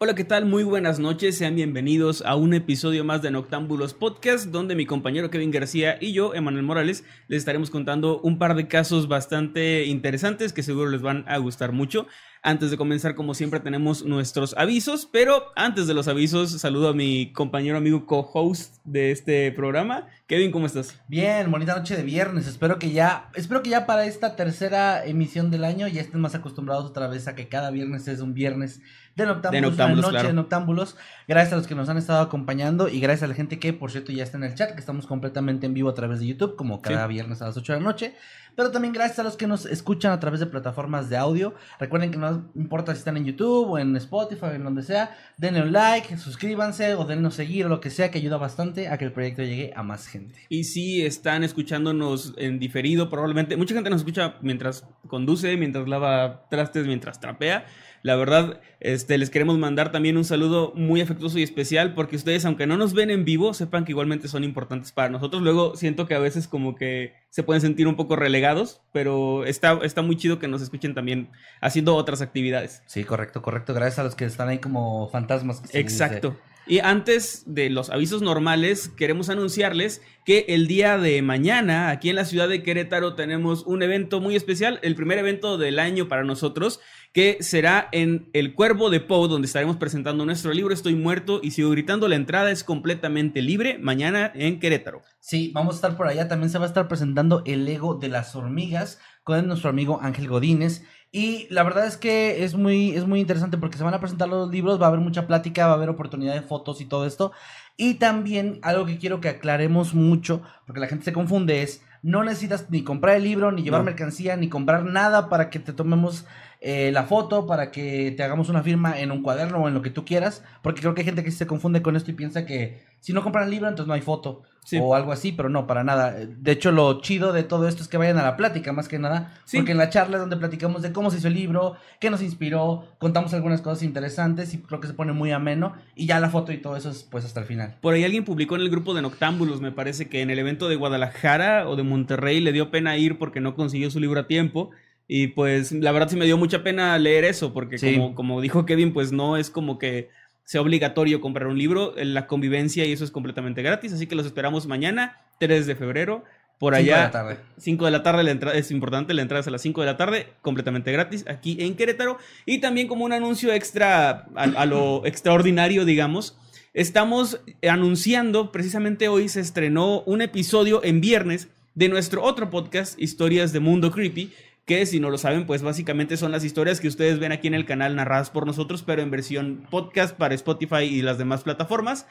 Hola, ¿qué tal? Muy buenas noches, sean bienvenidos a un episodio más de Noctámbulos Podcast, donde mi compañero Kevin García y yo, Emanuel Morales, les estaremos contando un par de casos bastante interesantes que seguro les van a gustar mucho. Antes de comenzar, como siempre, tenemos nuestros avisos, pero antes de los avisos, saludo a mi compañero amigo co-host de este programa. Kevin, ¿cómo estás? Bien, bonita noche de viernes. Espero que ya, espero que ya para esta tercera emisión del año ya estén más acostumbrados otra vez a que cada viernes es un viernes de Noctámbulos, De Noctámbulos, una noche claro. de Noctámbulos. Gracias a los que nos han estado acompañando y gracias a la gente que, por cierto, ya está en el chat, que estamos completamente en vivo a través de YouTube, como cada Sí. viernes a las 8 de la noche. Pero también gracias a los que nos escuchan a través de plataformas de audio. Recuerden que no importa si están en YouTube o en Spotify o en donde sea, denle un like, suscríbanse o denle seguir o lo que sea, que ayuda bastante a que el proyecto llegue a más gente. Y si están escuchándonos en diferido, probablemente mucha gente nos escucha mientras conduce, mientras lava trastes, mientras trapea. La verdad, este, les queremos mandar también un saludo muy afectuoso y especial porque ustedes, aunque no nos ven en vivo, sepan que igualmente son importantes para nosotros. Luego siento que a veces como que se pueden sentir un poco relegados, pero está, está muy chido que nos escuchen también haciendo otras actividades. Sí, correcto, correcto. Gracias a los que están ahí como fantasmas. que Exacto. dice. Y antes de los avisos normales, queremos anunciarles que el día de mañana, aquí en la ciudad de Querétaro, tenemos un evento muy especial, el primer evento del año para nosotros, que será en El Cuervo de Poe, donde estaremos presentando nuestro libro Estoy muerto y sigo gritando. La entrada es completamente libre mañana en Querétaro. Sí, vamos a estar por allá. También se va a estar presentando el Lego de las hormigas con nuestro amigo Ángel Godínez. Y la verdad es que es muy, es muy interesante porque se van a presentar los libros, va a haber mucha plática, va a haber oportunidad de fotos y todo esto. Y también algo que quiero que aclaremos mucho, porque la gente se confunde, es no necesitas ni comprar el libro, ni llevar No. mercancía, ni comprar nada para que te tomemos eh, la foto, para que te hagamos una firma en un cuaderno o en lo que tú quieras, porque creo que hay gente que se confunde con esto y piensa que si no compran el libro, entonces no hay foto Sí. o algo así, pero no, para nada. De hecho, lo chido de todo esto es que vayan a la plática, más que nada, Sí. porque en la charla es donde platicamos de cómo se hizo el libro, qué nos inspiró, contamos algunas cosas interesantes y creo que se pone muy ameno, y ya la foto y todo eso es pues hasta el final. Por ahí alguien publicó en el grupo de Noctámbulos, me parece que en el evento de Guadalajara o de Monterrey le dio pena ir porque no consiguió su libro a tiempo. Y pues la verdad sí me dio mucha pena leer eso, porque Sí. como, como dijo Kevin, pues no es como que sea obligatorio comprar un libro, eh, la convivencia y eso es completamente gratis, así que los esperamos mañana, 3 de febrero, por Cinco de allá. la tarde. 5 de la tarde, la entrada es importante, la entrada es a las 5 de la tarde, completamente gratis, aquí en Querétaro. Y también como un anuncio extra a, a lo extraordinario, digamos, estamos anunciando, precisamente hoy se estrenó un episodio en viernes de nuestro otro podcast, Historias de Mundo Creepy, que si no lo saben, pues básicamente son las historias que ustedes ven aquí en el canal narradas por nosotros, pero en versión podcast para Spotify y las demás plataformas.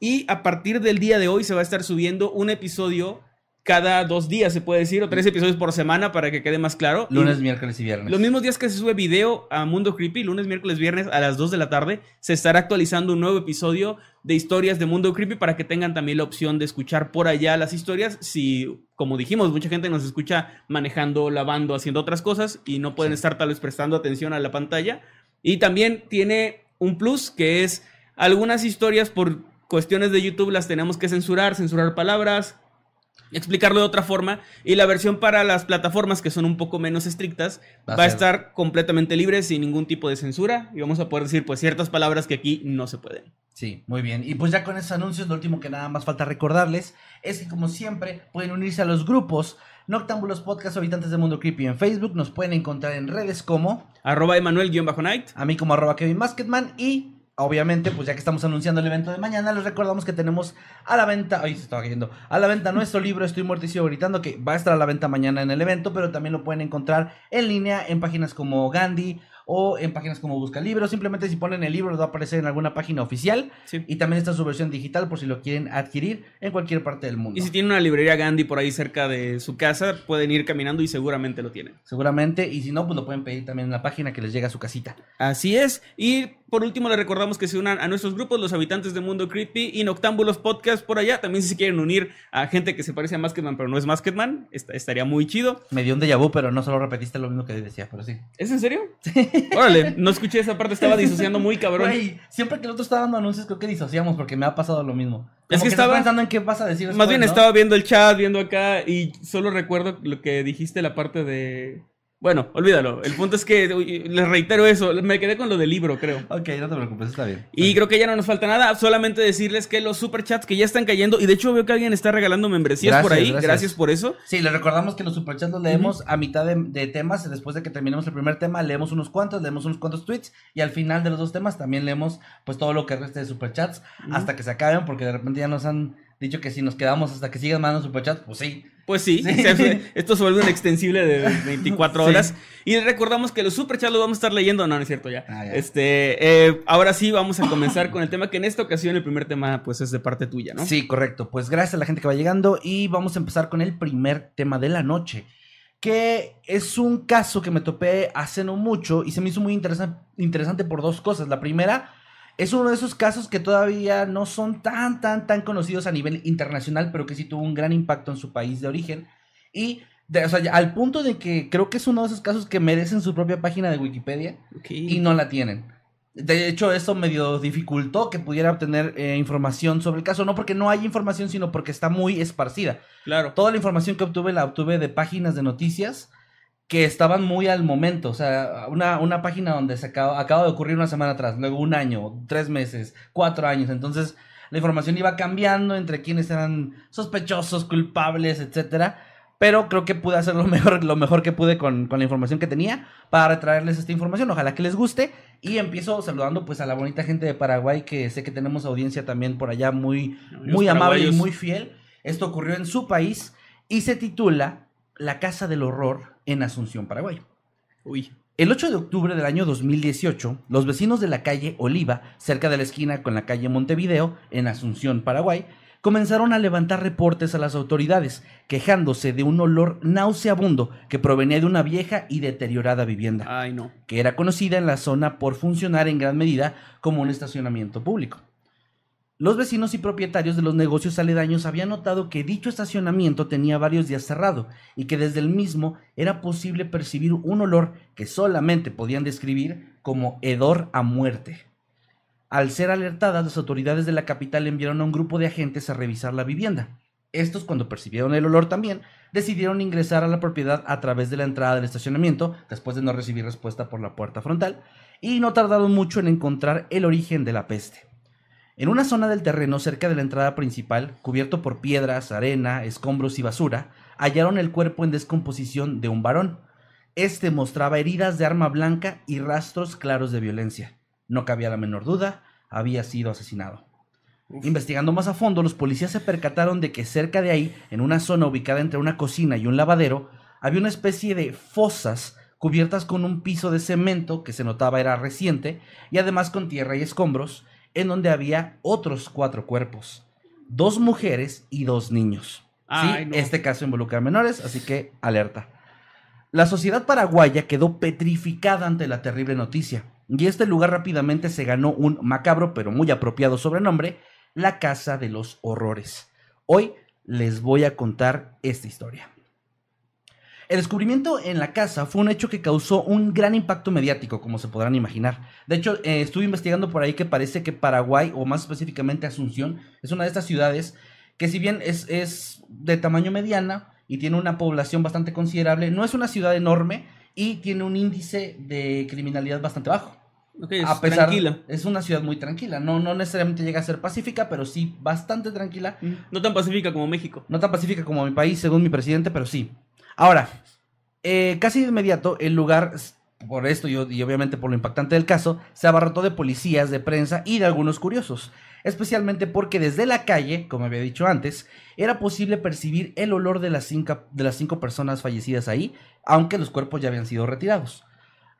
Y a partir del día de hoy se va a estar subiendo un episodio cada dos días, se puede decir, o tres episodios por semana para que quede más claro. Lunes, Y miércoles y viernes. los mismos días que se sube video a Mundo Creepy, lunes, miércoles, viernes a las 2 de la tarde, se estará actualizando un nuevo episodio de historias de Mundo Creepy para que tengan también la opción de escuchar por allá las historias. Si, como dijimos, mucha gente nos escucha manejando, lavando, haciendo otras cosas y no pueden Sí. estar tal vez prestando atención a la pantalla. Y también tiene un plus que es algunas historias por cuestiones de YouTube las tenemos que censurar, censurar palabras, explicarlo de otra forma y la versión para las plataformas que son un poco menos estrictas Va a va a ser- estar completamente libre sin ningún tipo de censura y vamos a poder decir pues ciertas palabras que aquí no se pueden. Sí, muy bien. Y pues ya con esos anuncios, lo último que nada más falta recordarles es que como siempre pueden unirse a los grupos Noctámbulos Podcast Habitantes del Mundo Creepy en Facebook. Nos pueden encontrar en redes como Arroba Emanuel-Night. a mí como arroba Kevin Basketman y obviamente, pues ya que estamos anunciando el evento de mañana, les recordamos que tenemos a la venta, ay, se estaba cayendo, a la venta nuestro libro Estoy muerto y sigo gritando, que va a estar a la venta mañana en el evento, pero también lo pueden encontrar en línea en páginas como Gandhi o en páginas como Busca Libros. Simplemente si ponen el libro, les va a aparecer en alguna página oficial. Sí. Y también está su versión digital por si lo quieren adquirir en cualquier parte del mundo. Y si tienen una librería Gandhi por ahí cerca de su casa, pueden ir caminando y seguramente lo tienen. Seguramente, y si no, pues lo pueden pedir también en la página que les llega a su casita. Así es. Y por último, les recordamos que se unan a nuestros grupos, los habitantes de Mundo Creepy y Noctámbulos Podcast por allá. También si se quieren unir a gente que se parece a Masketman, pero no es Masketman, est- estaría muy chido. Me dio un déjà vu, pero no solo repetiste lo mismo que decía, pero sí. ¿Es en serio? Órale, no escuché esa parte, estaba disociando muy cabrón. Güey, siempre que el otro está dando anuncios, creo que disociamos porque me ha pasado lo mismo. Es que estaba- pensando en qué vas a decir Más después, bien ¿no? estaba viendo el chat, viendo acá y solo recuerdo lo que dijiste la parte de... Bueno, olvídalo. El punto es que les reitero eso. Me quedé con lo del libro, creo. Ok, no te preocupes, está bien. Y creo que ya no nos falta nada, solamente decirles que los superchats que ya están cayendo, y de hecho veo que alguien está regalando membresías por ahí, gracias. gracias. por eso. Sí, les recordamos que los superchats los leemos a mitad de, de temas. Después de que terminemos el primer tema, leemos unos cuantos, leemos unos cuantos tweets. Y al final de los dos temas también leemos pues todo lo que reste de superchats hasta que se acaben. Porque de repente ya nos han dicho que si nos quedamos hasta que sigan mandando superchats, pues sí. Pues sí, Sí. se- esto se vuelve un extensible de 24 Sí. horas. Y recordamos que los superchats los vamos a estar leyendo, no, no es cierto ya. Ah, ya. Este, eh, ahora sí vamos a comenzar con el tema que en esta ocasión el primer tema pues es de parte tuya, ¿no? Sí, correcto. Pues gracias a la gente que va llegando y vamos a empezar con el primer tema de la noche, que es un caso que me topé hace no mucho y se me hizo muy interesa- interesante por dos cosas. La primera es uno de esos casos que todavía no son tan, tan, tan conocidos a nivel internacional, pero que sí tuvo un gran impacto en su país de origen. Y, de- o sea, al punto de que creo que es uno de esos casos que merecen su propia página de Wikipedia y no la tienen. De hecho, eso medio dificultó que pudiera obtener eh, información sobre el caso, no porque no hay información, sino porque está muy esparcida. Claro. Toda la información que obtuve la obtuve de páginas de noticias que estaban muy al momento. O sea, una, una página donde se acaba, acaba de ocurrir una semana atrás, luego un año, tres meses, cuatro años. Entonces, la información iba cambiando entre quienes eran sospechosos, culpables, etcétera. Pero creo que pude hacer lo mejor, lo mejor que pude con, con la información que tenía para traerles esta información. Ojalá que les guste. Y empiezo saludando pues a la bonita gente de Paraguay, que sé que tenemos audiencia también por allá muy, muy amable y muy fiel. Esto ocurrió en su país y se titula La Casa del Horror en Asunción, Paraguay. Uy. El 8 de octubre del año 2018, los vecinos de la calle Oliva, cerca de la esquina con la calle Montevideo, en Asunción, Paraguay, comenzaron a levantar reportes a las autoridades, quejándose de un olor nauseabundo que provenía de una vieja y deteriorada vivienda, Ay, no. que era conocida en la zona por funcionar en gran medida como un estacionamiento público. Los vecinos y propietarios de los negocios aledaños habían notado que dicho estacionamiento tenía varios días cerrado y que desde el mismo era posible percibir un olor que solamente podían describir como hedor a muerte. Al ser alertadas, las autoridades de la capital enviaron a un grupo de agentes a revisar la vivienda. Estos, cuando percibieron el olor también, decidieron ingresar a la propiedad a través de la entrada del estacionamiento, después de no recibir respuesta por la puerta frontal, y no tardaron mucho en encontrar el origen de la peste. En una zona del terreno cerca de la entrada principal, cubierto por piedras, arena, escombros y basura, hallaron el cuerpo en descomposición de un varón. Este mostraba heridas de arma blanca y rastros claros de violencia. No cabía la menor duda, había sido asesinado. Investigando más a fondo, los policías se percataron de que cerca de ahí, en una zona ubicada entre una cocina y un lavadero, había una especie de fosas cubiertas con un piso de cemento que se notaba era reciente y además con tierra y escombros, en donde había otros cuatro cuerpos, dos mujeres y dos niños. Ay, sí, no. este caso involucra a menores, así que alerta. La sociedad paraguaya quedó petrificada ante la terrible noticia, y este lugar rápidamente se ganó un macabro pero muy apropiado sobrenombre, la Casa de los Horrores. Hoy les voy a contar esta historia. El descubrimiento en la casa fue un hecho que causó un gran impacto mediático, como se podrán imaginar. De hecho, eh, estuve investigando por ahí que parece que Paraguay, o más específicamente Asunción, es una de estas ciudades que si bien es, es de tamaño mediana y tiene una población bastante considerable, no es una ciudad enorme y tiene un índice de criminalidad bastante bajo. Ok, es a pesar, tranquila. es una ciudad muy tranquila. No, no necesariamente llega a ser pacífica, pero sí bastante tranquila. No tan pacífica como México. No tan pacífica como mi país, según mi presidente, pero sí. Ahora, eh, casi de inmediato, el lugar por esto y, y obviamente por lo impactante del caso, se abarrotó de policías, de prensa y de algunos curiosos. Especialmente porque desde la calle, como había dicho antes, era posible percibir el olor de las cinco, de las cinco personas fallecidas ahí, aunque los cuerpos ya habían sido retirados.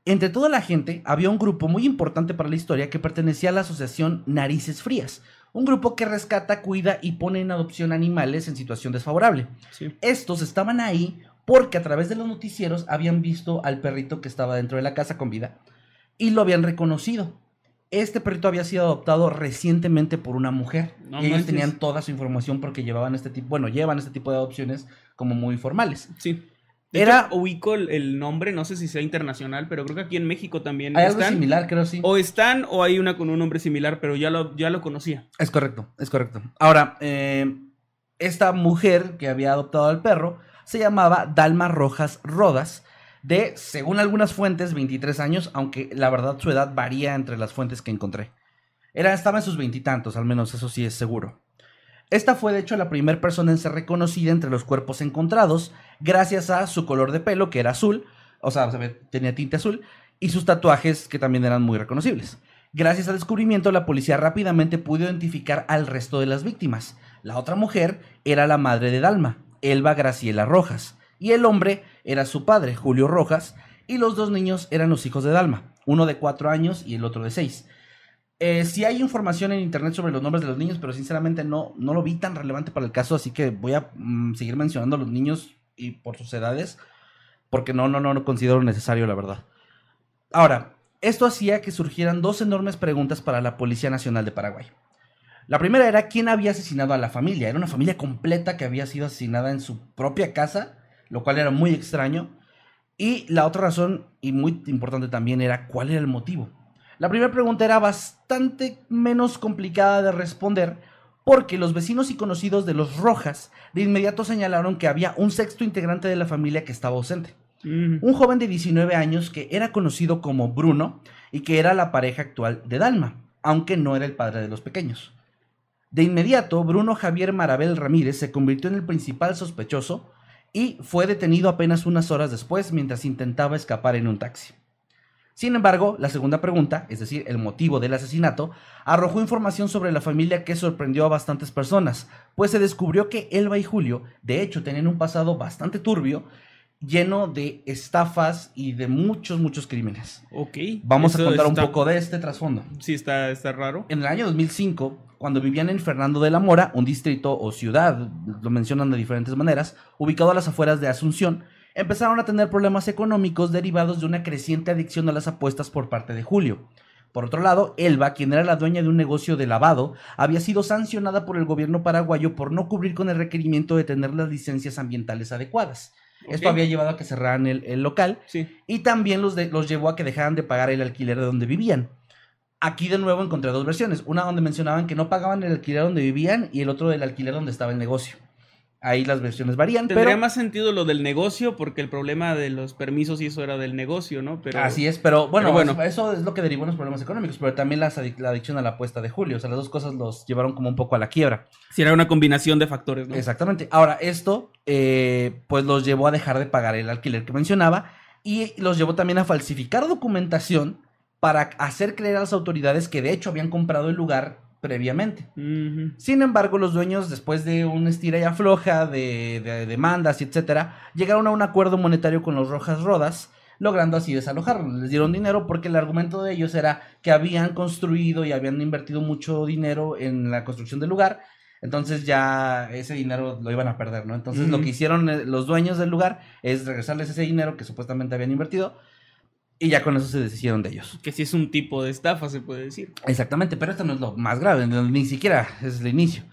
Entre toda la gente había un grupo muy importante para la historia que pertenecía a la asociación Narices Frías, un grupo que rescata, cuida y pone en adopción animales en situación desfavorable. Sí. Estos estaban ahí porque a través de los noticieros habían visto al perrito que estaba dentro de la casa con vida y lo habían reconocido. Este perrito había sido adoptado recientemente por una mujer. No y ellos manches. tenían toda su información porque llevaban este tipo, bueno, llevan este tipo de adopciones como muy formales. Sí. De Era- hecho, ubico el, el nombre, no sé si sea internacional, pero creo que aquí en México también Hay algo similar, creo sí. O están o hay una con un nombre similar, pero ya lo, ya lo conocía. Es correcto, es correcto. Ahora, eh, esta mujer que había adoptado al perro se llamaba Dalma Rojas Rodas, de, según algunas fuentes, 23 años, aunque la verdad su edad varía entre las fuentes que encontré. Era, estaba en sus veintitantos, al menos eso sí es seguro. Esta fue de hecho la primera persona en ser reconocida entre los cuerpos encontrados, gracias a su color de pelo, que era azul, o sea, tenía tinte azul, y sus tatuajes, que también eran muy reconocibles. Gracias al descubrimiento, la policía rápidamente pudo identificar al resto de las víctimas. La otra mujer era la madre de Dalma, Elba Graciela Rojas, y el hombre era su padre, Julio Rojas, y los dos niños eran los hijos de Dalma, uno de cuatro años y el otro de seis. Eh, sí hay información en internet sobre los nombres de los niños, pero sinceramente no, no lo vi tan relevante para el caso, así que voy a mm, seguir mencionando los niños y por sus edades, porque no, no, no lo considero necesario, la verdad. Ahora, esto hacía que surgieran dos enormes preguntas para la Policía Nacional de Paraguay. La primera era quién había asesinado a la familia. Era una familia completa que había sido asesinada en su propia casa, lo cual era muy extraño. Y la otra razón, y muy importante también, era cuál era el motivo. La primera pregunta era bastante menos complicada de responder porque los vecinos y conocidos de los Rojas de inmediato señalaron que había un sexto integrante de la familia que estaba ausente. Mm. Un joven de 19 años que era conocido como Bruno y que era la pareja actual de Dalma, aunque no era el padre de los pequeños. De inmediato, Bruno Javier Marabel Ramírez se convirtió en el principal sospechoso y fue detenido apenas unas horas después mientras intentaba escapar en un taxi. Sin embargo, la segunda pregunta, es decir, el motivo del asesinato, arrojó información sobre la familia que sorprendió a bastantes personas, pues se descubrió que Elba y Julio, de hecho, tenían un pasado bastante turbio, lleno de estafas y de muchos, muchos crímenes. Ok. Vamos a contar un poco de este trasfondo. Sí, está, está raro. En el año 2005, cuando vivían en Fernando de la Mora, un distrito o ciudad, lo mencionan de diferentes maneras, ubicado a las afueras de Asunción, empezaron a tener problemas económicos derivados de una creciente adicción a las apuestas por parte de Julio. Por otro lado, Elba, quien era la dueña de un negocio de lavado, había sido sancionada por el gobierno paraguayo por no cubrir con el requerimiento de tener las licencias ambientales adecuadas. Esto había llevado a que cerraran el, el local Sí. y también los, de- los llevó a que dejaran de pagar el alquiler de donde vivían. Aquí de nuevo encontré dos versiones. Una donde mencionaban que no pagaban el alquiler donde vivían y el otro del alquiler donde estaba el negocio. Ahí las versiones varían, Tendría pero más sentido lo del negocio, porque el problema de los permisos y eso era del negocio, ¿no? Pero así es. Pero bueno, pero bueno. Eso, es lo que derivó en los problemas económicos, pero también las adic- la adicción a la apuesta de Julio. O sea, las dos cosas los llevaron como un poco a la quiebra. Si era una combinación de factores, ¿no? Exactamente. Ahora, esto eh, pues los llevó a dejar de pagar el alquiler que mencionaba y los llevó también a falsificar documentación para hacer creer a las autoridades que de hecho habían comprado el lugar previamente. Sin embargo, los dueños, después de un estira y afloja de, de demandas y etcétera, llegaron a un acuerdo monetario con los Rojas Rodas, logrando así desalojarlos. Les dieron dinero porque el argumento de ellos era que habían construido y habían invertido mucho dinero en la construcción del lugar. Entonces ya ese dinero lo iban a perder, ¿no? Entonces lo que hicieron eh, los dueños del lugar es regresarles ese dinero que supuestamente habían invertido y ya con eso se deshicieron de ellos. Que sí es un tipo de estafa, se puede decir. Exactamente, pero esto no es lo más grave, ni siquiera es el inicio.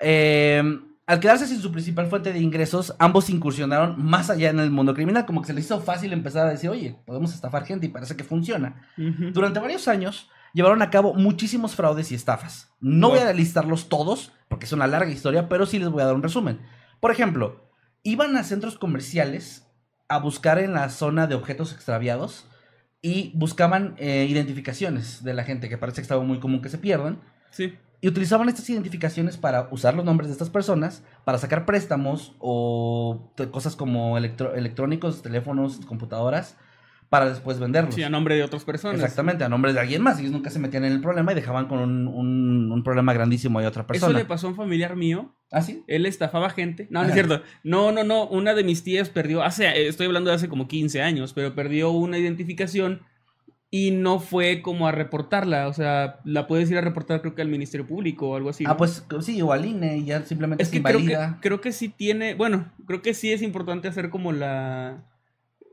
Eh, al quedarse sin su principal fuente de ingresos, ambos incursionaron más allá en el mundo criminal, como que se les hizo fácil empezar a decir, oye, podemos estafar gente y parece que funciona. Durante varios años llevaron a cabo muchísimos fraudes y estafas. No voy a listarlos todos, porque es una larga historia, pero sí les voy a dar un resumen. Por ejemplo, iban a centros comerciales a buscar en la zona de objetos extraviados y buscaban eh, identificaciones de la gente, que parece que estaba muy común que se pierdan. Sí. Y utilizaban estas identificaciones para usar los nombres de estas personas, para sacar préstamos o cosas como electro- electrónicos, teléfonos, computadoras, para después venderlos. Sí, a nombre de otras personas. Exactamente, a nombre de alguien más. Ellos nunca se metían en el problema y dejaban con un, un- un problema grandísimo a otra Eso persona. le pasó a un familiar mío. ¿Ah, sí? Él estafaba gente. No, no es cierto. No, no, no. Una de mis tías perdió, hace, estoy hablando de hace como 15 años, pero perdió una identificación y no fue como a reportarla. O sea, la puedes ir a reportar creo que al Ministerio Público o algo así. Ah, pues sí, o al INE y ya simplemente Es se que creo, que creo que sí tiene, bueno, creo que sí es importante hacer como la,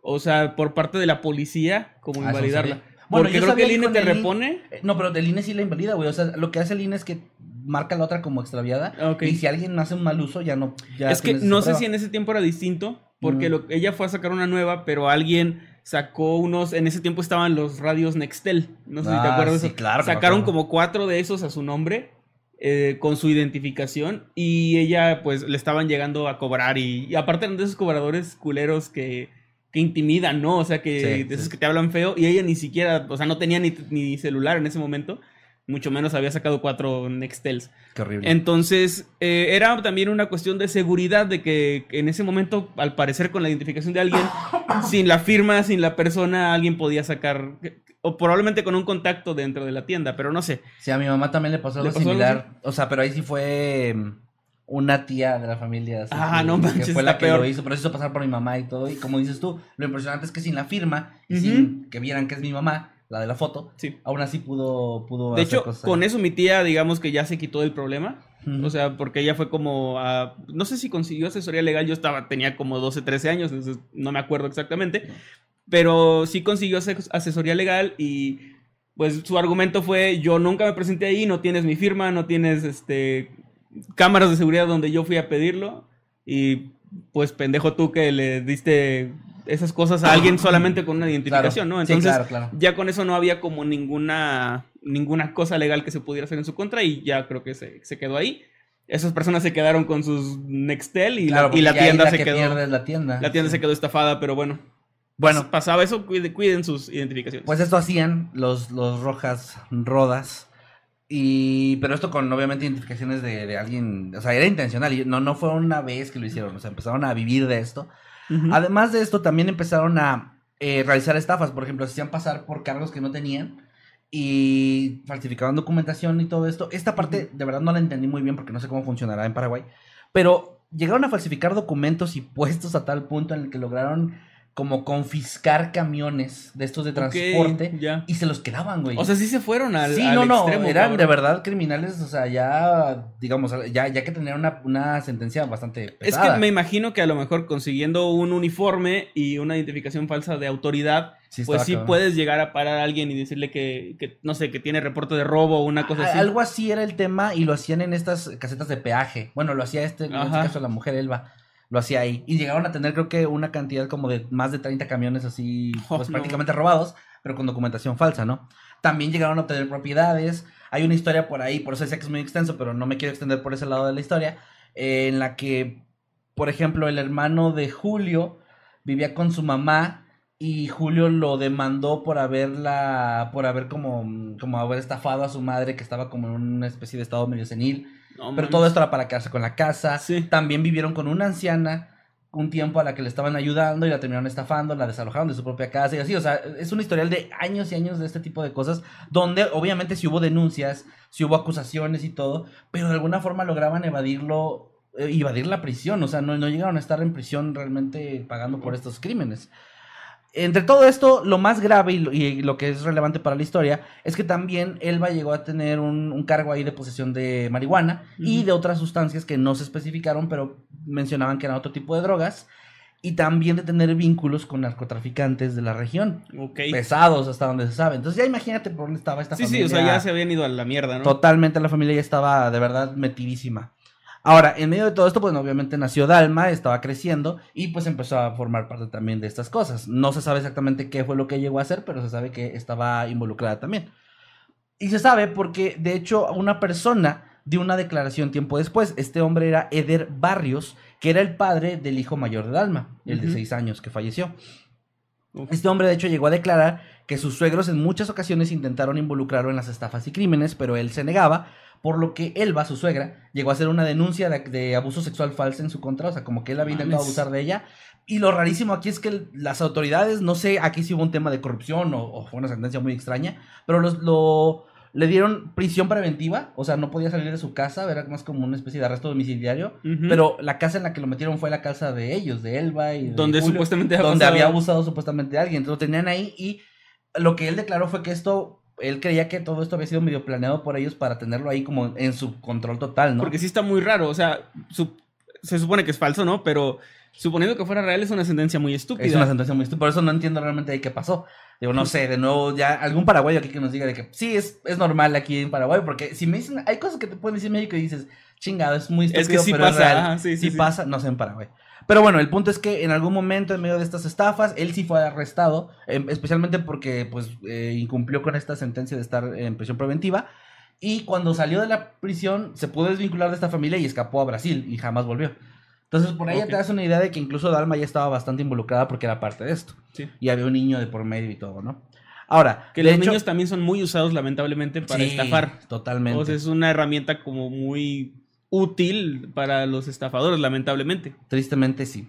o sea, por parte de la policía, como Ah, invalidarla. Bueno, Porque yo creo que el INE te el repone. Eh, No, pero del INE sí la invalida, güey. O sea, lo que hace el INE es que marca la otra como extraviada. Ok. Y si alguien hace un mal uso, ya no. Ya es que no sé si en ese tiempo era distinto, porque Mm. lo- ella fue a sacar una nueva, pero alguien sacó unos, en ese tiempo estaban los radios Nextel, no sé si te Ah, acuerdas. sí, eso. claro Sacaron como cuatro de esos a su nombre. eh, con su identificación y ella pues le estaban llegando a cobrar y, y aparte eran de esos cobradores culeros que, que intimidan, ¿no? O sea, que Sí, de esos sí. que te hablan feo y ella ni siquiera, o sea, no tenía ni, ni celular en ese momento, mucho menos había sacado cuatro Nextels. Qué horrible. Entonces, eh, era también una cuestión de seguridad, de que en ese momento, al parecer con la identificación de alguien, sin la firma, sin la persona, alguien podía sacar, o probablemente con un contacto dentro de la tienda, pero no sé. Sí, a mi mamá también le pasó ¿Le algo similar. O sea, pero ahí sí fue mm, una tía de la familia. así Ah, que- no que fue la que peor. lo hizo, pero se hizo pasar por mi mamá y todo. Y como dices tú, lo impresionante es que sin la firma y sin que vieran que es mi mamá, la de la foto, Sí. aún así pudo, pudo De hacer hecho, cosas con ahí. eso mi tía, digamos que ya se quitó del problema. O sea, porque ella fue como a- No sé si consiguió asesoría legal. Yo estaba, tenía como 12, 13 años, entonces no me acuerdo exactamente. Pero sí consiguió ase- asesoría legal y pues su argumento fue, yo nunca me presenté ahí, no tienes mi firma, no tienes este cámaras de seguridad donde yo fui a pedirlo. Y pues pendejo tú que le diste esas cosas a alguien solamente con una identificación, Claro. ¿no? Sí, Entonces, claro, claro. ya con eso no había como ninguna ninguna cosa legal que se pudiera hacer en su contra y ya creo que se, se quedó ahí. Esas personas se quedaron con sus Nextel y la, y tienda la se que quedó la tienda. la tienda Sí. se quedó estafada, pero bueno. Bueno, pasaba eso, cuide- cuiden sus identificaciones. Pues esto hacían los, los rojas rodas. Y, pero esto con obviamente identificaciones de, de alguien, o sea, era intencional, y no, no fue una vez que lo hicieron, o sea, empezaron a vivir de esto. Además de esto, también empezaron a eh, realizar estafas, por ejemplo, se hacían pasar por cargos que no tenían y falsificaban documentación y todo esto. Esta parte de verdad no la entendí muy bien porque no sé cómo funcionará en Paraguay, pero llegaron a falsificar documentos y puestos a tal punto en el que lograron como confiscar camiones de estos de transporte y se los quedaban, güey. O sea, sí se fueron al, Sí, al no, no, extremo, eran cabrón. de verdad criminales, o sea, ya, digamos, ya, ya que tenían una, una sentencia bastante Es pesada. que me imagino que a lo mejor consiguiendo un uniforme y una identificación falsa de autoridad, Sí, pues sí cabrón. puedes llegar a parar a alguien y decirle que, que, no sé, que tiene reporte de robo o una cosa A- así. Algo así era el tema y lo hacían en estas casetas de peaje. Bueno, lo hacía este, en este caso la mujer Elba, lo hacía ahí. Y llegaron a tener creo que una cantidad como de más de 30 camiones así, Oh, pues no. prácticamente robados, pero con documentación falsa, ¿no? También llegaron a obtener propiedades. Hay una historia por ahí, por eso decía que es muy extenso, pero no me quiero extender por ese lado de la historia, eh, en la que, por ejemplo, el hermano de Julio vivía con su mamá y Julio lo demandó por haberla, por haber como, como haber estafado a su madre que estaba como en una especie de estado medio senil. No Pero todo esto era para quedarse con la casa. Sí. También vivieron con una anciana un tiempo a la que le estaban ayudando y la terminaron estafando, la desalojaron de su propia casa y así. O sea, es un historial de años y años de este tipo de cosas, donde obviamente si hubo denuncias, si hubo acusaciones y todo, pero de alguna forma lograban evadirlo, eh, evadir la prisión. O sea, no, no llegaron a estar en prisión realmente pagando por estos crímenes. Entre todo esto, lo más grave y lo, y lo que es relevante para la historia es que también Elba llegó a tener un, un cargo ahí de posesión de marihuana y de otras sustancias que no se especificaron, pero mencionaban que eran otro tipo de drogas. Y también de tener vínculos con narcotraficantes de la región. Pesados hasta donde se sabe. Entonces ya imagínate por dónde estaba esta Sí, sí, familia. o sea, ya se habían ido a la mierda, ¿no? Totalmente la familia ya estaba de verdad metidísima. Ahora, en medio de todo esto, pues obviamente nació Dalma, estaba creciendo y pues empezó a formar parte también de estas cosas. No se sabe exactamente qué fue lo que llegó a hacer, pero se sabe que estaba involucrada también. Y se sabe porque, de hecho, una persona dio una declaración tiempo después. Este hombre era Eder Barrios, que era el padre del hijo mayor de Dalma, el de seis años que falleció. Este hombre, de hecho, llegó a declarar que sus suegros en muchas ocasiones intentaron involucrarlo en las estafas y crímenes, pero él se negaba por lo que Elba, su suegra, llegó a hacer una denuncia de, de abuso sexual falso en su contra, o sea, como que él había intentado abusar de ella. Y lo rarísimo aquí es que las autoridades, no sé, aquí sí hubo un tema de corrupción o, o fue una sentencia muy extraña, pero los, lo, le dieron prisión preventiva, o sea, no podía salir de su casa, era más como una especie de arresto domiciliario, pero la casa en la que lo metieron fue la casa de ellos, de Elba y de Donde Julio, supuestamente donde pasado- había abusado supuestamente de alguien, entonces lo tenían ahí y lo que él declaró fue que esto, él creía que todo esto había sido medio planeado por ellos para tenerlo ahí como en su control total, ¿no? Porque sí está muy raro, o sea, su- se supone que es falso, ¿no? Pero suponiendo que fuera real es una sentencia muy estúpida. Es una sentencia muy estúpida. Por eso no entiendo realmente ahí qué pasó. Digo, no sé, de nuevo, ya algún paraguayo aquí que nos diga de que sí, es, es normal aquí en Paraguay. Porque si me dicen, hay cosas que te pueden decir en México y dices, chingado, es muy estúpido, Es que sí pero pasa, real. ajá, sí, sí, sí. pasa, no sé en Paraguay. Pero bueno, el punto es que en algún momento, en medio de estas estafas, él sí fue arrestado, em, especialmente porque pues eh, incumplió con esta sentencia de estar en prisión preventiva. Y cuando salió de la prisión, se pudo desvincular de esta familia y escapó a Brasil y jamás volvió. Entonces, por ahí ya Ok. te das una idea de que incluso Dalma ya estaba bastante involucrada porque era parte de esto. Sí. Y había un niño de por medio y todo, ¿no? Ahora, Que los hecho- niños también son muy usados, lamentablemente, para Sí, estafar. Totalmente. Sea, es una herramienta como muy útil para los estafadores, lamentablemente. Tristemente sí.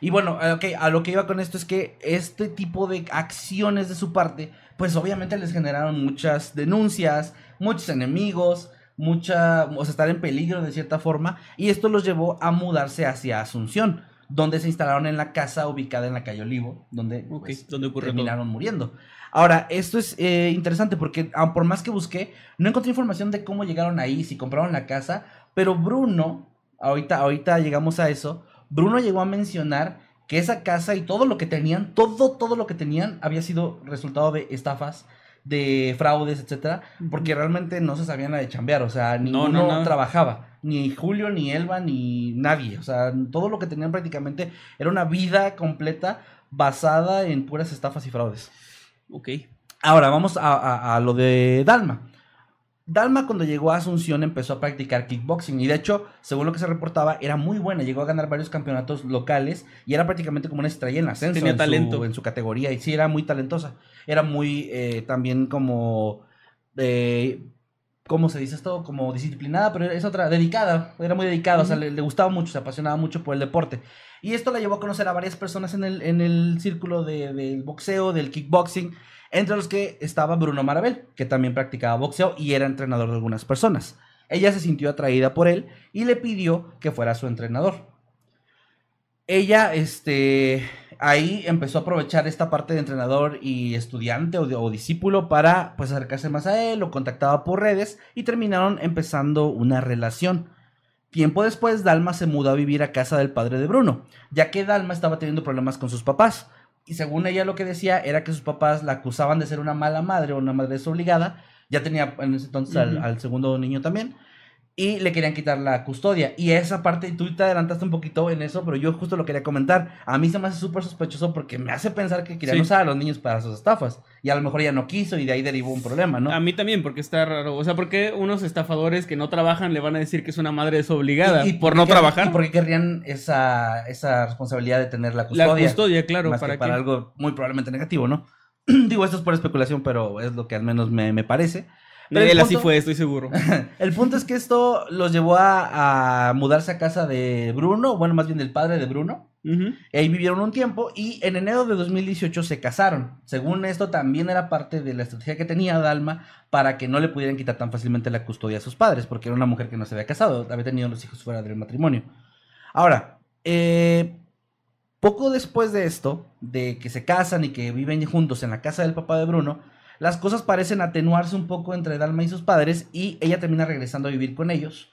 Y bueno, que, a lo que iba con esto es que este tipo de acciones de su parte, pues obviamente les generaron muchas denuncias, muchos enemigos, mucha, o sea, estar en peligro de cierta forma, y esto los llevó a mudarse hacia Asunción, donde se instalaron en la casa ubicada en la calle Olivo, donde Ok, pues, donde todo. terminaron muriendo. Ahora, esto es eh, interesante porque ah, por más que busqué, no encontré información de cómo llegaron ahí, si compraron la casa, pero Bruno, ahorita, ahorita llegamos a eso, Bruno llegó a mencionar que esa casa y todo lo que tenían, todo, todo lo que tenían había sido resultado de estafas, de fraudes, etcétera, porque realmente no se sabían la de chambear, o sea, ninguno no, no. trabajaba, ni Julio, ni Elba, ni nadie, o sea, todo lo que tenían prácticamente era una vida completa basada en puras estafas y fraudes. Ok. Ahora, vamos a, a- a lo de Dalma. Dalma cuando llegó a Asunción empezó a practicar kickboxing y de hecho, según lo que se reportaba, era muy buena. Llegó a ganar varios campeonatos locales y era prácticamente como una estrella en ascenso Tenía en, talento. Su, en su categoría y sí, era muy talentosa. Era muy eh, también como... eh, ¿Cómo se dice esto? Como disciplinada, pero es otra, dedicada. Era muy dedicada, o sea, le, le gustaba mucho, se apasionaba mucho por el deporte. Y esto la llevó a conocer a varias personas en el, en el círculo de- del boxeo, del kickboxing, entre los que estaba Bruno Marabel, que también practicaba boxeo y era entrenador de algunas personas. Ella se sintió atraída por él y le pidió que fuera su entrenador. Ella, este, ahí empezó a aprovechar esta parte de entrenador y estudiante o, de- o discípulo para, pues, acercarse más a él, lo contactaba por redes y terminaron empezando una relación. Tiempo después, Dalma se mudó a vivir a casa del padre de Bruno, ya que Dalma estaba teniendo problemas con sus papás. Y según ella lo que decía era que sus papás la acusaban de ser una mala madre o una madre desobligada. Ya tenía en ese entonces al, segundo niño también. Y le querían quitar la custodia. Y esa parte, tú te adelantaste un poquito en eso, pero yo justo lo quería comentar. A mí se me hace súper sospechoso porque me hace pensar que querían Sí. usar a los niños para sus estafas. Y a lo mejor ella no quiso y de ahí derivó un problema, ¿no? A mí también, porque está raro. O sea, ¿por qué unos estafadores que no trabajan le van a decir que es una madre desobligada Y- y por no trabajar? ¿Y por qué querrían esa, esa responsabilidad de tener la La custodia? custodia, claro, más para que para que- algo muy probablemente negativo, ¿no? Digo, esto es por especulación, pero es lo que al menos me, me parece. Pero Él así fue, estoy seguro. El punto es que esto los llevó a, a mudarse a casa de Bruno, bueno, más bien del padre de Bruno. Ujú. Ahí vivieron un tiempo y en enero de 2018 se casaron. Según esto, también era parte de la estrategia que tenía Dalma para que no le pudieran quitar tan fácilmente la custodia a sus padres, porque era una mujer que no se había casado, había tenido los hijos fuera del matrimonio. Ahora, eh, poco después de esto, de que se casan y que viven juntos en la casa del papá de Bruno, las cosas parecen atenuarse un poco entre Dalma y sus padres y ella termina regresando a vivir con ellos.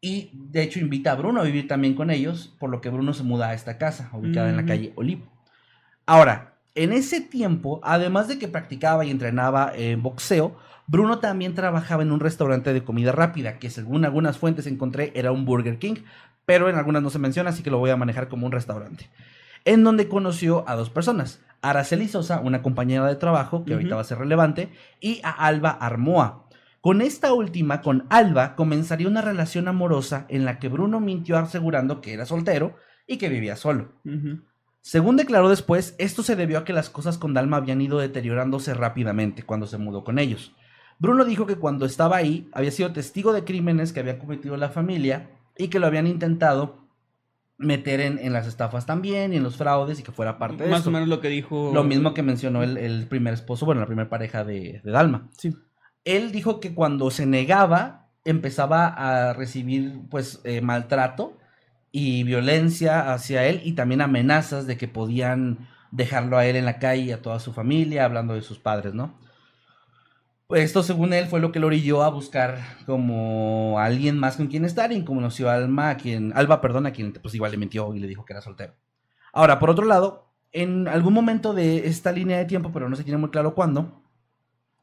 Y de hecho invita a Bruno a vivir también con ellos, por lo que Bruno se muda a esta casa, ubicada en la calle Olivo. Ahora, en ese tiempo, además de que practicaba y entrenaba en boxeo, Bruno también trabajaba en un restaurante de comida rápida, que según algunas fuentes encontré era un Burger King, pero en algunas no se menciona, así que lo voy a manejar como un restaurante. En donde conoció a dos personas, Araceli Sosa, una compañera de trabajo, que ahorita Ujú. va a ser relevante, y a Alba Armoa. Con esta última, con Alba, comenzaría una relación amorosa en la que Bruno mintió asegurando que era soltero y que vivía solo. Según declaró después, esto se debió a que las cosas con Dalma habían ido deteriorándose rápidamente cuando se mudó con ellos. Bruno dijo que cuando estaba ahí había sido testigo de crímenes que había cometido la familia y que lo habían intentado meter en, en las estafas también y en los fraudes y que fuera parte de Más o menos lo que dijo. Lo mismo que mencionó el, el primer esposo, bueno, la primera pareja de, de Dalma. Sí. Él dijo que cuando se negaba empezaba a recibir pues eh, maltrato y violencia hacia él y también amenazas de que podían dejarlo a él en la calle y a toda su familia, hablando de sus padres, ¿no? Esto, según él, fue lo que lo orilló a buscar como a alguien más con quien estar y conoció a Alma, a quien, Alba, perdón, a quien pues igual le mintió y le dijo que era soltero. Ahora, por otro lado, en algún momento de esta línea de tiempo, pero no se tiene muy claro cuándo,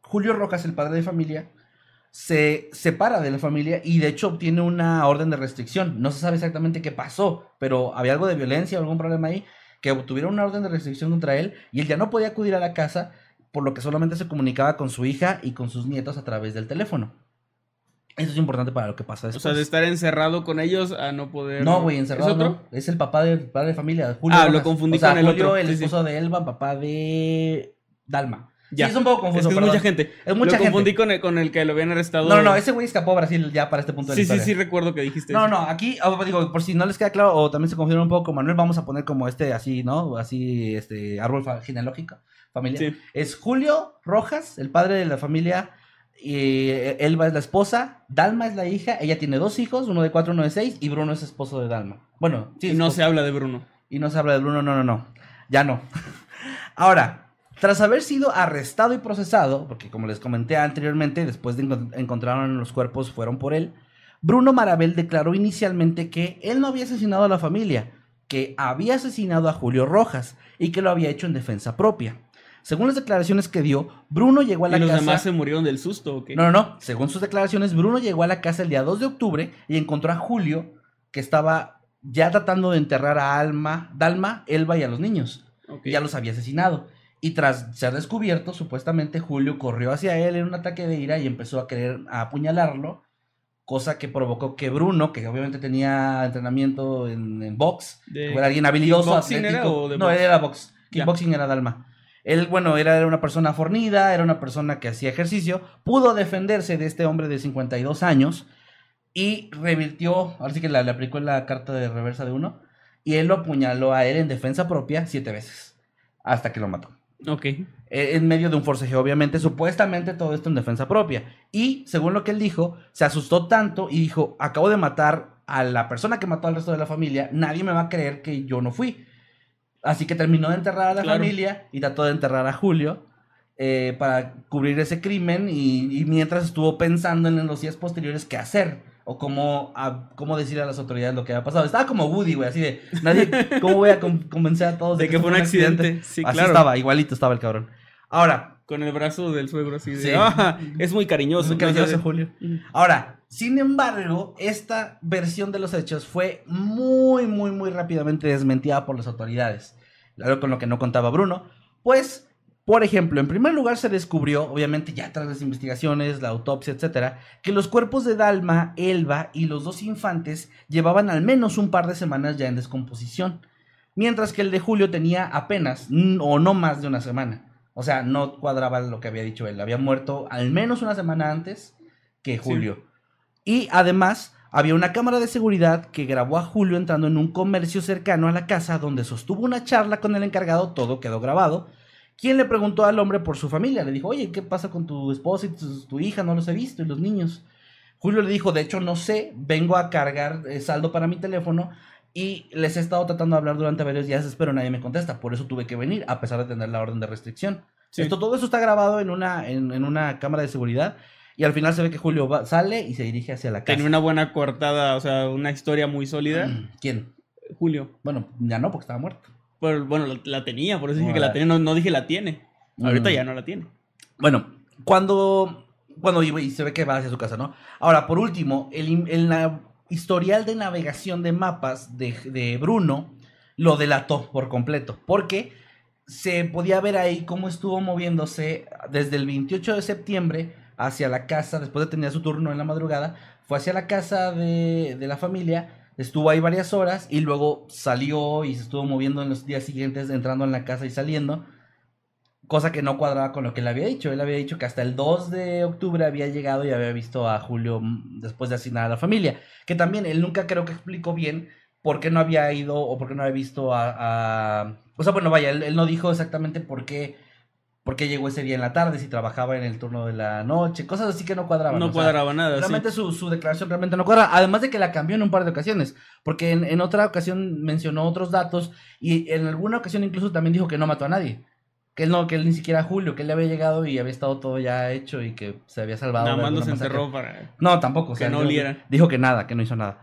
Julio Rojas, el padre de familia, se separa de la familia y de hecho obtiene una orden de restricción. No se sabe exactamente qué pasó, pero había algo de violencia algún problema ahí, que obtuvieron una orden de restricción contra él y él ya no podía acudir a la casa, por lo que solamente se comunicaba con su hija y con sus nietos a través del teléfono. Eso es importante para lo que pasa O después. sea, de estar encerrado con ellos a no poder. No, güey, encerrado. ¿Es otro? no. Es el papá del padre de familia. Julio Ah, lo confundí O sea, con el Julio, otro. el Sí, sí. esposo de Elba, papá de Dalma. Ya. Sí, es un poco confuso. Es que es mucha gente. Es mucha lo confundí con el, con el que lo habían arrestado. No, no, no, ese güey escapó a Brasil ya para este punto de Sí, la sí, historia. sí, recuerdo que dijiste. No, eso. no, aquí, ah, digo, por si no les queda claro, o también se confundieron un poco con Manuel, vamos a poner como este, así, ¿no? Así, este, árbol genealógico, familia. Sí. Es Julio Rojas, el padre de la familia, y eh, Elba es la esposa, Dalma es la hija, ella tiene dos hijos, uno de cuatro, uno de seis, y Bruno es esposo de Dalma. Bueno, sí. Y no esposo. se habla de Bruno. Y no se habla de Bruno, no, no, no. Ya no. Ahora, tras haber sido arrestado y procesado, porque como les comenté anteriormente, después de encont- encontraron los cuerpos, fueron por él, Bruno Marabel declaró inicialmente que él no había asesinado a la familia, que había asesinado a Julio Rojas y que lo había hecho en defensa propia. Según las declaraciones que dio, Bruno llegó a la ¿Y los casa... demás se murieron del susto o qué? No, no, no. Según sus declaraciones, Bruno llegó a la casa el día 2 de octubre y encontró a Julio, que estaba ya tratando de enterrar a Alma, Dalma, Elba y a los niños. Ya los había asesinado. Y tras ser descubierto, supuestamente Julio corrió hacia él en un ataque de ira y empezó a querer apuñalarlo. Cosa que provocó que Bruno, que obviamente tenía entrenamiento en, en box, De- que era alguien habilidoso, ¿Kickboxing atlético. era o de no, box? era box. Kickboxing era Dalma. Él, bueno, era, una persona fornida, era una persona que hacía ejercicio, pudo defenderse de este hombre de 52 años y revirtió, ahora sí que le, le aplicó la carta de reversa de uno, y él lo apuñaló a él en defensa propia siete veces, hasta que lo mató. Ok. Eh, En medio de un forcejeo, obviamente, supuestamente todo esto en defensa propia. Y, según lo que él dijo, se asustó tanto y dijo, acabo de matar a la persona que mató al resto de la familia, nadie me va a creer que yo no fui. Así que terminó de enterrar a la Claro. familia y trató de enterrar a Julio eh, para cubrir ese crimen y, y mientras estuvo pensando en los días posteriores qué hacer o cómo, a- cómo decirle a las autoridades lo que había pasado. Estaba como Woody, güey, así de, nadie, ¿cómo voy a con- convencer a todos De que fue un accidente. Sí, así claro. estaba, igualito estaba el cabrón. Ahora, Con el brazo del suegro así de. Sí. "Ah, es muy cariñoso. muy cariñoso, Julio. Ahora, sin embargo, esta versión de los hechos fue muy, muy, muy rápidamente desmentida por las autoridades. Algo con lo que no contaba Bruno. Pues, por ejemplo, en primer lugar se descubrió, obviamente ya tras las investigaciones, la autopsia, etcétera, que los cuerpos de Dalma, Elba y los dos infantes llevaban al menos un par de semanas ya en descomposición. Mientras que el de Julio tenía apenas, o no más de una semana. O sea, no cuadraba lo que había dicho él. Había muerto al menos una semana antes que Julio. Y además, había una cámara de seguridad que grabó a Julio entrando en un comercio cercano a la casa donde sostuvo una charla con el encargado, todo quedó grabado. Quien le preguntó al hombre por su familia, le dijo, oye, ¿qué pasa con tu esposa y tu, tu hija? No los he visto, y los niños. Julio le dijo, de hecho no sé, vengo a cargar eh, saldo para mi teléfono y les he estado tratando de hablar durante varios días, pero nadie me contesta, por eso tuve que venir, a pesar de tener la orden de restricción. Sí. Esto, todo eso está grabado en una, en, en una cámara de seguridad y al final se ve que Julio va- sale y se dirige hacia la casa. Tenía una buena cortada, o sea, una historia muy sólida. ¿Quién? Julio. Bueno, ya no, porque estaba muerto. Pero, bueno, la, la tenía, por eso dije que la tenía. No, no dije la tiene. Ahorita Mm. ya no la tiene. Bueno, cuando, cuando y se ve que va hacia su casa, ¿no? Ahora, por último, el, historial de navegación de mapas de, Bruno lo delató por completo, porque se podía ver ahí cómo estuvo moviéndose desde el 28 de septiembre hacia la casa, después de tener su turno en la madrugada, fue hacia la casa de, de la familia, estuvo ahí varias horas y luego salió y se estuvo moviendo en los días siguientes, entrando en la casa y saliendo cosa que no cuadraba con lo que él había dicho. Él había dicho que hasta el 2 de octubre había llegado y había visto a Julio después de asignar a la familia. Que también él nunca creo que explicó bien por qué no había ido o por qué no había visto a... a- O sea, bueno, vaya, él, él no dijo exactamente por qué, por qué llegó ese día en la tarde, si trabajaba en el turno de la noche, cosas así que no cuadraban. No o sea, cuadraba nada. sí. Realmente su, su declaración realmente no cuadra. Además de que la cambió en un par de ocasiones. Porque en, en otra ocasión mencionó otros datos. Y en alguna ocasión incluso también dijo que no mató a nadie. Que él no, que él ni siquiera Julio, que él le había llegado y había estado todo ya hecho y que se había salvado. Nada más los enterró para. No, tampoco. o Que no dijo oliera. Dijo que nada, que no hizo nada.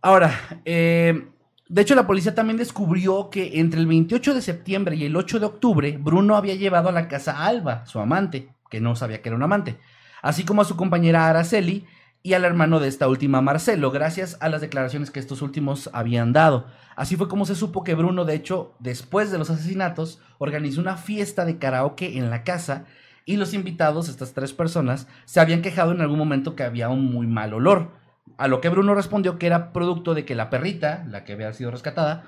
Ahora, eh, de hecho, la policía también descubrió que entre el 28 de septiembre y el 8 de octubre, Bruno había llevado a la casa a Alba, su amante, que no sabía que era un amante, así como a su compañera Araceli y al hermano de esta última, Marcelo, gracias a las declaraciones que estos últimos habían dado. Así fue como se supo que Bruno, de hecho, después de los asesinatos, organizó una fiesta de karaoke en la casa y los invitados, estas tres personas, se habían quejado en algún momento que había un muy mal olor. A lo que Bruno respondió que era producto de que la perrita, la que había sido rescatada,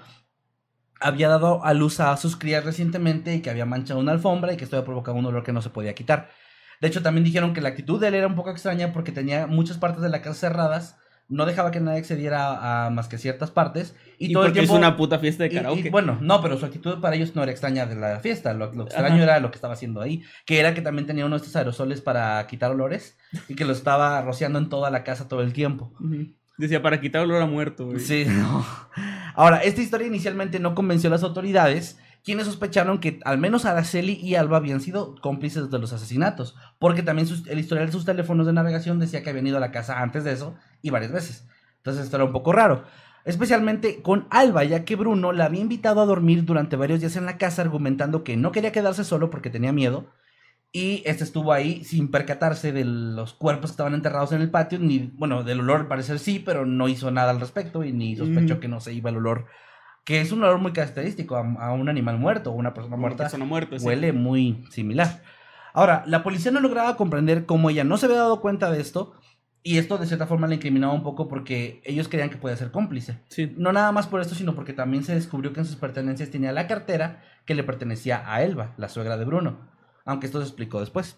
había dado a luz a sus crías recientemente y que había manchado una alfombra y que esto había provocado un olor que no se podía quitar. De hecho, también dijeron que la actitud de él era un poco extraña porque tenía muchas partes de la casa cerradas, no dejaba que nadie accediera a, a más que ciertas partes y, Y, todo el tiempo es una puta fiesta de y- y, karaoke. bueno, no, pero su actitud para ellos no era extraña de la fiesta. Lo, lo extraño Ajá. era lo que estaba haciendo ahí. Que era que también tenía uno de estos aerosoles para quitar olores y que lo estaba rociando en toda la casa todo el tiempo. Decía, para quitar olor a muerto, güey. Sí, no. Ahora, esta historia inicialmente no convenció a las autoridades, quienes sospecharon que al menos Araceli y Alba habían sido cómplices de los asesinatos, porque también sus- el historial de sus teléfonos de navegación decía que habían ido a la casa antes de eso y varias veces. Entonces esto era un poco raro. Especialmente con Alba, ya que Bruno la había invitado a dormir durante varios días en la casa argumentando que no quería quedarse solo porque tenía miedo. Y este estuvo ahí sin percatarse de los cuerpos que estaban enterrados en el patio, ni, bueno, del olor al parecer sí, pero no hizo nada al respecto y ni sospechó que no se iba el olor, que es un olor muy característico a, a un animal muerto o una persona Una muerta. persona muerta, sí. Huele muy similar. Ahora, la policía no lograba comprender cómo ella no se había dado cuenta de esto y esto de cierta forma le incriminaba un poco porque ellos creían que podía ser cómplice. Sí. No nada más por esto, sino porque también se descubrió que en sus pertenencias tenía la cartera que le pertenecía a Elba, la suegra de Bruno. Aunque esto se explicó después.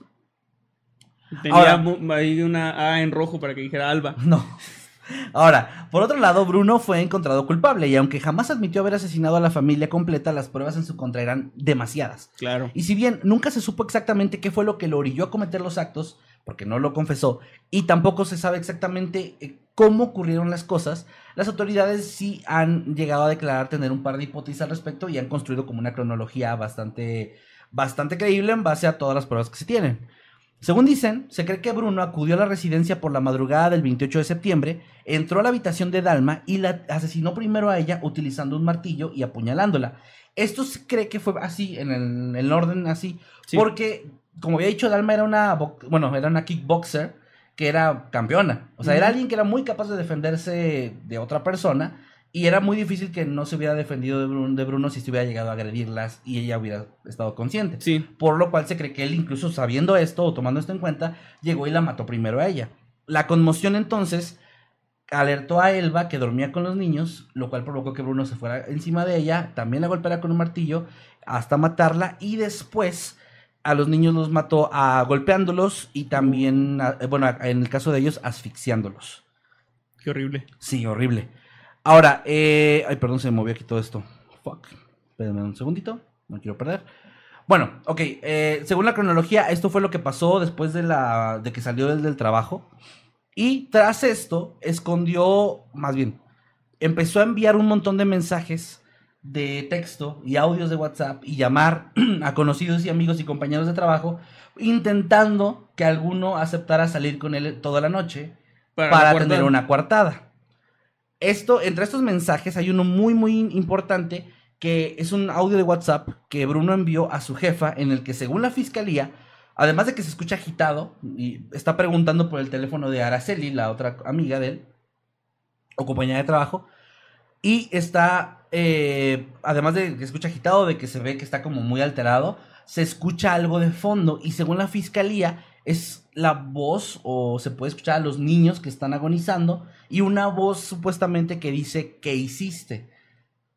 Tenía Ahora- ahí una A en rojo para que dijera Alba. No. Ahora, por otro lado, Bruno fue encontrado culpable y aunque jamás admitió haber asesinado a la familia completa, las pruebas en su contra eran demasiadas. Claro. Y si bien nunca se supo exactamente qué fue lo que lo orilló a cometer los actos, porque no lo confesó, y tampoco se sabe exactamente eh, cómo ocurrieron las cosas, las autoridades sí han llegado a declarar tener un par de hipótesis al respecto y han construido como una cronología bastante, bastante creíble en base a todas las pruebas que se tienen. Según dicen, se cree que Bruno acudió a la residencia por la madrugada del 28 de septiembre, entró a la habitación de Dalma y la asesinó primero a ella utilizando un martillo y apuñalándola. Esto se cree que fue así, en el, en el orden así, Sí. porque, como había dicho, Dalma era una, bueno, era una kickboxer que era campeona. O sea, era alguien que era muy capaz de defenderse de otra persona y era muy difícil que no se hubiera defendido de Bruno, de Bruno si se hubiera llegado a agredirlas y ella hubiera estado consciente. Sí. Por lo cual se cree que él, incluso sabiendo esto o tomando esto en cuenta, llegó y la mató primero a ella. La conmoción entonces alertó a Elba que dormía con los niños, lo cual provocó que Bruno se fuera encima de ella, también la golpeara con un martillo hasta matarla y después a los niños los mató a golpeándolos y también, a- eh, bueno, a- en el caso de ellos, asfixiándolos. Qué horrible. Sí, horrible. Ahora, eh, ay, perdón, se me movió aquí todo esto. Fuck. Espérenme un segundito, no quiero perder. Bueno, ok, eh, según la cronología, esto fue lo que pasó después de, la, de que salió del, del trabajo. Y tras esto, escondió, más bien, empezó a enviar un montón de mensajes de texto y audios de WhatsApp y llamar a conocidos y amigos y compañeros de trabajo, intentando que alguno aceptara salir con él toda la noche Para, para, tener una coartada. Esto, entre estos mensajes hay uno muy, muy importante que es un audio de WhatsApp que Bruno envió a su jefa en el que según la fiscalía, además de que se escucha agitado y está preguntando por el teléfono de Araceli, la otra amiga de él, o compañera de trabajo, y está, eh, además de que se escucha agitado, de que se ve que está como muy alterado, se escucha algo de fondo y según la fiscalía es la voz o se puede escuchar a los niños que están agonizando y una voz supuestamente que dice ¿qué hiciste?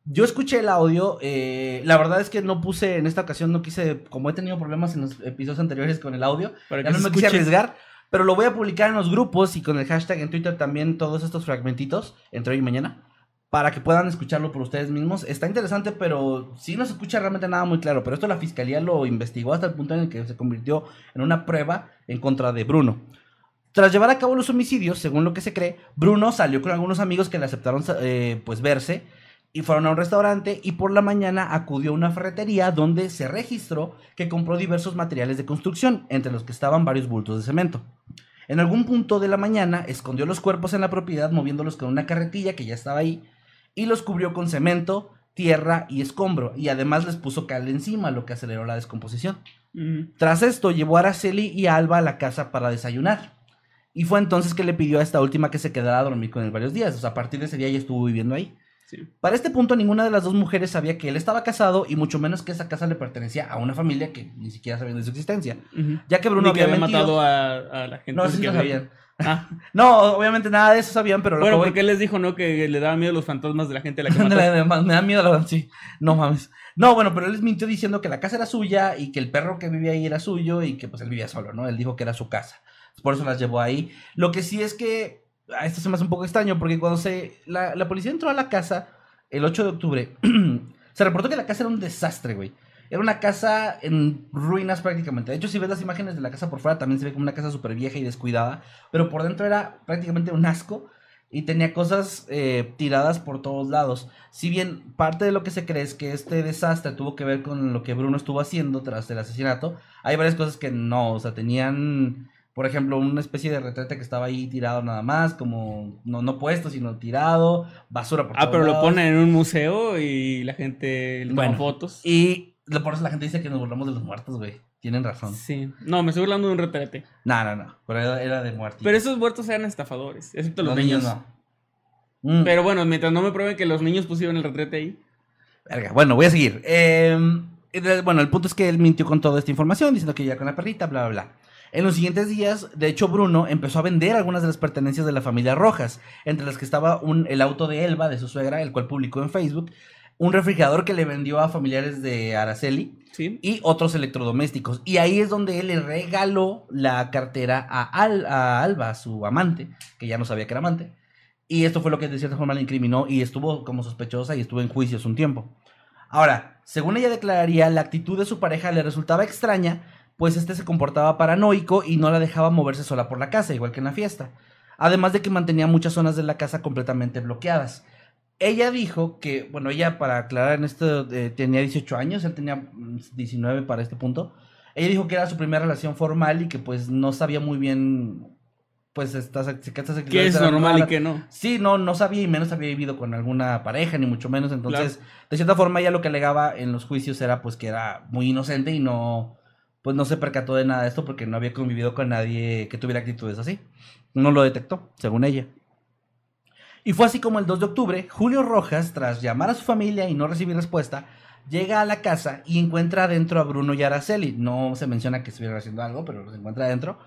Yo escuché el audio, eh, la verdad es que no puse, en esta ocasión no quise, como he tenido problemas en los episodios anteriores con el audio, Para ya que no me quise arriesgar, pero lo voy a publicar en los grupos y con el hashtag en Twitter también todos estos fragmentitos, entre hoy y mañana, para que puedan escucharlo por ustedes mismos. Está interesante, pero sí no se escucha realmente nada muy claro, pero esto la fiscalía lo investigó hasta el punto en el que se convirtió en una prueba en contra de Bruno. Tras llevar a cabo los homicidios, según lo que se cree, Bruno salió con algunos amigos que le aceptaron eh, pues verse y fueron a un restaurante y por la mañana acudió a una ferretería donde se registró que compró diversos materiales de construcción, entre los que estaban varios bultos de cemento. En algún punto de la mañana escondió los cuerpos en la propiedad moviéndolos con una carretilla que ya estaba ahí y los cubrió con cemento, tierra y escombro y además les puso cal encima, lo que aceleró la descomposición. Tras esto, llevó a Araceli y a Alba a la casa para desayunar. Y fue entonces que le pidió a esta última que se quedara a dormir con él varios días. O sea, a partir de ese día ya estuvo viviendo ahí. Sí. Para este punto, ninguna de las dos mujeres sabía que él estaba casado y mucho menos que esa casa le pertenecía a una familia que ni siquiera sabían de su existencia. Ya que Bruno Ni que había, había mentido- matado a, a la gente. No, sí lo había- sabían. Ah, No, obviamente nada de eso sabían, pero lo bueno, porque él les dijo, ¿no? Que le daba miedo los fantasmas de la gente a la que De mató. la- de- me da miedo la sí. No mames. No, bueno, pero él les mintió diciendo que la casa era suya y que el perro que vivía ahí era suyo y que pues él vivía solo, ¿no? Él dijo que era su casa. Por eso las llevó ahí. Lo que sí es que a esto se me hace un poco extraño porque cuando se la, la policía entró a la casa el 8 de octubre, se reportó que la casa era un desastre, güey. Era una casa en ruinas prácticamente. De hecho, si ves las imágenes de la casa por fuera, también se ve como una casa súper vieja y descuidada. Pero por dentro era prácticamente un asco y tenía cosas eh, tiradas por todos lados. Si bien parte de lo que se cree es que este desastre tuvo que ver con lo que Bruno estuvo haciendo tras el asesinato, hay varias cosas que no, o sea, tenían, por ejemplo, una especie de retrete que estaba ahí tirado nada más, como no, no puesto, sino tirado, basura por Ah, todos pero lo lados. ponen en un museo y la gente le toma Bueno, fotos. Y por eso la gente dice que nos burlamos de los muertos, güey. Tienen razón. Sí. No, me estoy hablando de un retrete. No, no, no. Pero era, era de muertos. Pero esos muertos eran estafadores, excepto los, niños. no. Mm. Pero bueno, mientras no me prueben que los niños pusieron el retrete ahí. Verga, bueno, voy a seguir. Eh, bueno, el punto es que él mintió con toda esta información, diciendo que iba con la perrita, bla, bla, bla. En los siguientes días, de hecho, Bruno empezó a vender algunas de las pertenencias de la familia Rojas, entre las que estaba un, el auto de Elba, de su suegra, el cual publicó en Facebook, un refrigerador que le vendió a familiares de Araceli Sí. y otros electrodomésticos. Y ahí es donde él le regaló la cartera a, Al- a Alba, su amante, que ya no sabía que era amante. Y esto fue lo que de cierta forma le incriminó y estuvo como sospechosa y estuvo en juicios un tiempo. Ahora, según ella declararía, la actitud de su pareja le resultaba extraña, pues este se comportaba paranoico y no la dejaba moverse sola por la casa, igual que en la fiesta. Además de que mantenía muchas zonas de la casa completamente bloqueadas. Ella dijo que, bueno, ella para aclarar en esto eh, tenía 18 años, él tenía mm, 19 para este punto. Ella dijo que era su primera relación formal y que pues no sabía muy bien, pues estas, estas Que es normal y que no. Sí, no, no sabía y menos había vivido con alguna pareja, ni mucho menos. Entonces, de cierta forma, ella lo que alegaba en los juicios era pues que era muy inocente y no, pues no se percató de nada de esto porque no había convivido con nadie que tuviera actitudes así. No lo detectó, según ella. Y fue así como el 2 de octubre, Julio Rojas, tras llamar a su familia y no recibir respuesta, llega a la casa y encuentra adentro a Bruno y Araceli. No se menciona que estuvieran haciendo algo, pero los encuentra adentro.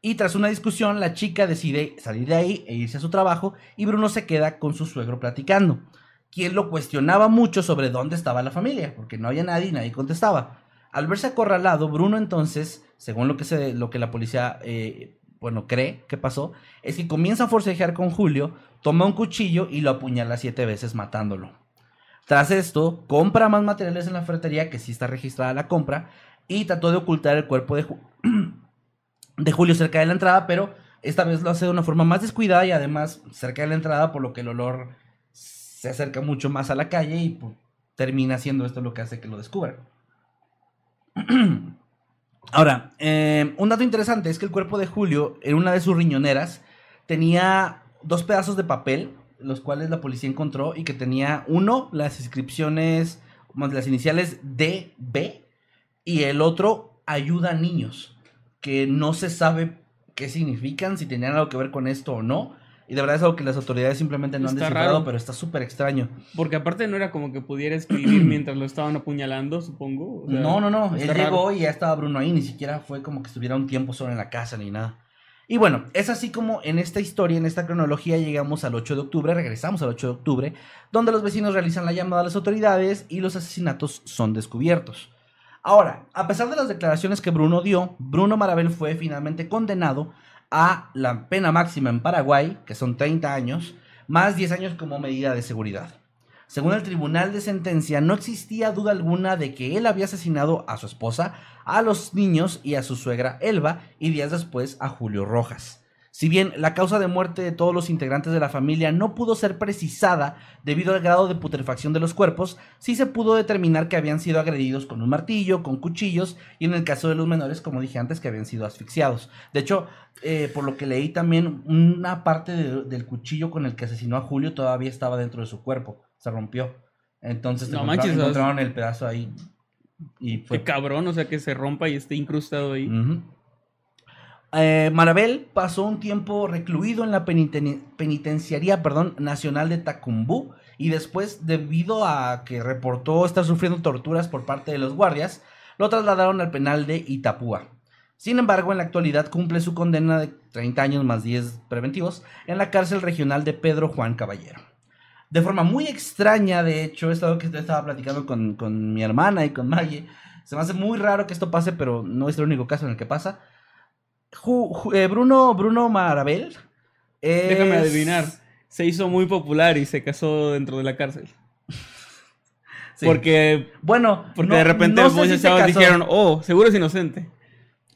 Y tras una discusión, la chica decide salir de ahí e irse a su trabajo y Bruno se queda con su suegro platicando, quien lo cuestionaba mucho sobre dónde estaba la familia, porque no había nadie y nadie contestaba. Al verse acorralado, Bruno entonces, según lo que, se, lo que la policía eh, bueno, cree que pasó, es que comienza a forcejear con Julio, toma un cuchillo y lo apuñala siete veces matándolo. Tras esto, compra más materiales en la ferretería, que sí está registrada la compra, y trató de ocultar el cuerpo de, Ju- de Julio cerca de la entrada, pero esta vez lo hace de una forma más descuidada y además cerca de la entrada, por lo que el olor se acerca mucho más a la calle y pues, termina siendo esto lo que hace que lo descubran. Ahora, eh, un dato interesante es que el cuerpo de Julio, en una de sus riñoneras, tenía dos pedazos de papel, los cuales la policía encontró y que tenía uno, las inscripciones, más las iniciales DB, y el otro, ayuda a niños, que no se sabe qué significan, si tenían algo que ver con esto o no. Y de verdad es algo que las autoridades simplemente no han Está descifrado, raro. pero está súper extraño. Porque aparte no era como que pudiera escribir mientras lo estaban apuñalando, supongo. O sea, no, no, no. Él raro. llegó y ya estaba Bruno ahí. Ni siquiera fue como que estuviera un tiempo solo en la casa ni nada. Y bueno, es así como en esta historia, en esta cronología, llegamos al 8 de octubre, regresamos al 8 de octubre, donde los vecinos realizan la llamada a las autoridades y los asesinatos son descubiertos. Ahora, a pesar de las declaraciones que Bruno dio, Bruno Marabel fue finalmente condenado a la pena máxima en Paraguay, que son 30 años, más 10 años como medida de seguridad. Según el tribunal de sentencia, no existía duda alguna de que él había asesinado a su esposa, a los niños y a su suegra Elba, y días después a Julio Rojas. Si bien la causa de muerte de todos los integrantes de la familia no pudo ser precisada debido al grado de putrefacción de los cuerpos, sí se pudo determinar que habían sido agredidos con un martillo, con cuchillos y en el caso de los menores, como dije antes, que habían sido asfixiados. De hecho, eh, por lo que leí también, una parte de- del cuchillo con el que asesinó a Julio todavía estaba dentro de su cuerpo, se rompió. Entonces No manches, encontraron el pedazo ahí y fue Qué cabrón, o sea, que se rompa y esté incrustado ahí. Eh, Marabel pasó un tiempo recluido en la peniten- penitenciaría perdón, nacional de Tacumbú y después, debido a que reportó estar sufriendo torturas por parte de los guardias, lo trasladaron al penal de Itapúa. Sin embargo, en la actualidad cumple su condena de 30 años más 10 preventivos en la cárcel regional de Pedro Juan Caballero. De forma muy extraña, de hecho, es algo que estaba platicando con, con mi hermana y con Maye. Se me hace muy raro que esto pase, pero no es el único caso en el que pasa. Ju- ju- eh, Bruno, Bruno Marabel. es- Déjame adivinar. Se hizo muy popular y se casó dentro de la cárcel. Sí. Porque, bueno, porque no- de repente no sé muchos si se chavos dijeron, oh, seguro es inocente.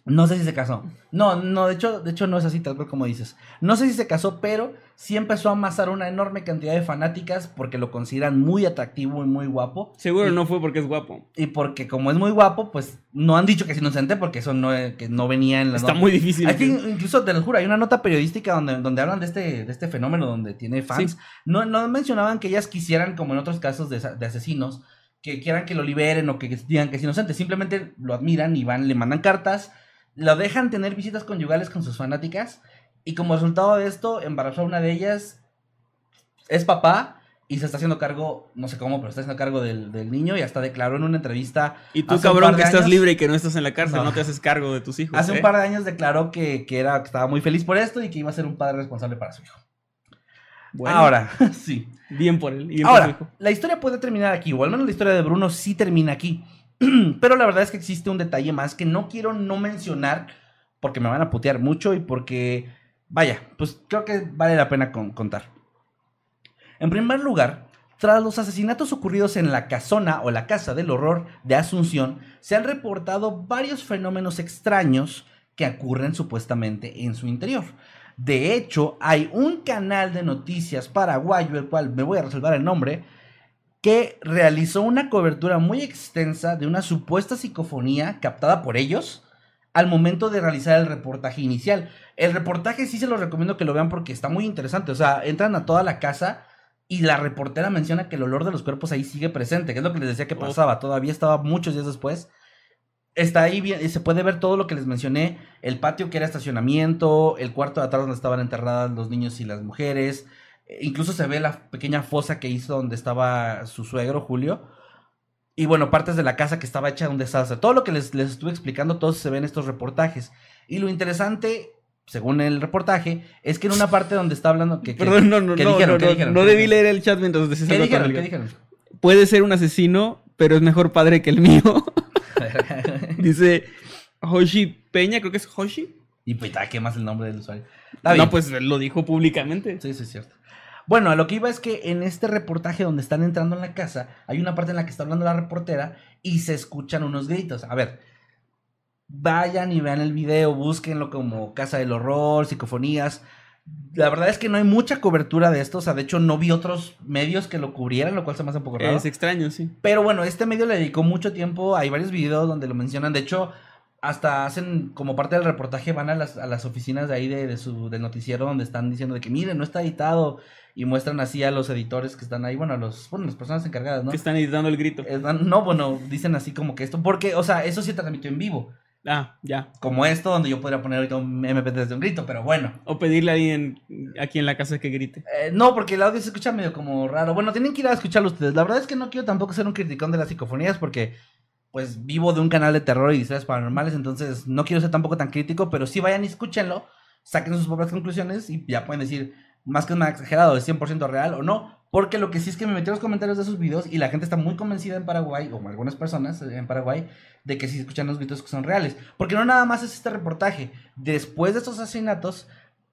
No sé si se casó. No, no, de hecho, de hecho no es así tal cual como dices. No sé si se casó, pero sí empezó a amasar una enorme cantidad de fanáticas porque lo consideran muy atractivo y muy guapo. Seguro Y- no fue porque es guapo. Y porque como es muy guapo, pues no han dicho que es inocente porque eso no, que no venía en la Está nota. muy difícil. Aquí, incluso te lo juro, hay una nota periodística donde, donde hablan de este, de este fenómeno, donde tiene fans. Sí. No, no mencionaban que ellas quisieran, como en otros casos de, de asesinos, que quieran que lo liberen o que digan que es inocente. Simplemente lo admiran y van, le mandan cartas, lo dejan tener visitas conyugales con sus fanáticas. Y como resultado de esto, embarazó a una de ellas, es papá. Y se está haciendo cargo, no sé cómo, pero está haciendo cargo del, del niño y hasta declaró en una entrevista. Y tú, cabrón, que estás libre y que no estás en la cárcel, No. no, te haces cargo de tus hijos. Hace un ¿eh? par de años declaró que, que era, que estaba muy feliz por esto y que iba a ser un padre responsable para su hijo. Bueno, Ahora, sí. Bien por él. por su Ahora, hijo. la historia puede terminar aquí, o al menos la historia de Bruno sí termina aquí. Pero la verdad es que existe un detalle más que no quiero no mencionar porque me van a putear mucho y porque, vaya, pues creo que vale la pena con- contar. En primer lugar, tras los asesinatos ocurridos en la casona o la casa del horror de Asunción, se han reportado varios fenómenos extraños que ocurren supuestamente en su interior. De hecho, hay un canal de noticias paraguayo, el cual me voy a reservar el nombre, que realizó una cobertura muy extensa de una supuesta psicofonía captada por ellos al momento de realizar el reportaje inicial. El reportaje sí se lo recomiendo que lo vean porque está muy interesante. O sea, entran a toda la casa y la reportera menciona que el olor de los cuerpos ahí sigue presente, que es lo que les decía que pasaba. Todavía estaba muchos días después. Está ahí bien, y se puede ver todo lo que les mencioné, el patio que era estacionamiento, el cuarto de atrás donde estaban enterradas los niños y las mujeres, incluso se ve la pequeña fosa que hizo donde estaba su suegro Julio, y bueno, partes de la casa que estaba hecha un desastre. Todo lo que les, les estuve explicando, todo se ve en estos reportajes. Y lo interesante, según el reportaje, es que en una parte donde está hablando que... que- Perdón, no, no, ¿qué no, dijeron? no, ¿Qué no, dijeron? no ¿Qué debí leer el chat mientras decías ¿Qué dijeron? ¿Qué dijeron? Puede ser un asesino, pero es mejor padre que el mío. Dice Hoshi Peña, creo que es Hoshi. y pues, ah, ¿qué más el nombre del usuario? No, pues lo dijo públicamente. Sí, sí, es cierto. Bueno, a lo que iba es que en este reportaje donde están entrando en la casa, hay una parte en la que está hablando la reportera y se escuchan unos gritos. A ver, vayan y vean el video, búsquenlo como Casa del Horror, psicofonías. La verdad es que no hay mucha cobertura de esto, o sea, de hecho no vi otros medios que lo cubrieran, lo cual se me hace un poco raro. Es extraño, sí. Pero bueno, este medio le dedicó mucho tiempo. Hay varios videos donde lo mencionan. De hecho, hasta hacen como parte del reportaje, van a las, a las oficinas de ahí de, de su del noticiero donde están diciendo de que miren, no está editado. Y muestran así a los editores que están ahí, bueno, a los, bueno, las personas encargadas, ¿no? Que están editando el grito. Eh, no, bueno, dicen así como que esto, porque, o sea, eso sí transmitió en vivo. Ah, ya. Como esto, donde yo podría poner ahorita un MP desde un grito, pero bueno. O pedirle a alguien aquí en la casa que grite. Eh, no, porque el audio se escucha medio como raro. Bueno, tienen que ir a escucharlo ustedes. La verdad es que no quiero tampoco ser un criticón de las psicofonías porque, pues, vivo de un canal de terror y historias paranormales, entonces no quiero ser tampoco tan crítico, pero sí vayan y escúchenlo. saquen sus propias conclusiones y ya pueden decir, más que nada exagerado, es 100% real o no. Porque lo que sí es que me metí en los comentarios de sus videos y la gente está muy convencida en Paraguay, o algunas personas en Paraguay, de que sí escuchan los gritos que son reales. Porque no nada más es este reportaje. Después de estos asesinatos,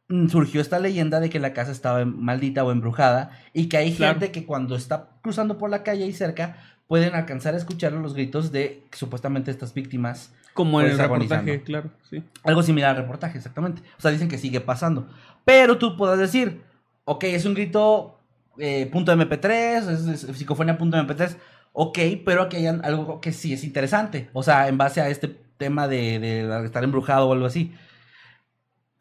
mm, surgió esta leyenda de que la casa estaba maldita o embrujada y que hay gente que cuando está cruzando por la calle y cerca pueden alcanzar a escuchar los gritos de supuestamente estas víctimas. Como en el reportaje, claro, sí. Algo similar al reportaje, exactamente. O sea, dicen que sigue pasando. Pero tú puedes decir, ok, es un grito eh, punto .mp3, es, es psicofonía punto .mp3, ok, pero aquí hay algo que sí es interesante. O sea, en base a este tema de, de estar embrujado o algo así.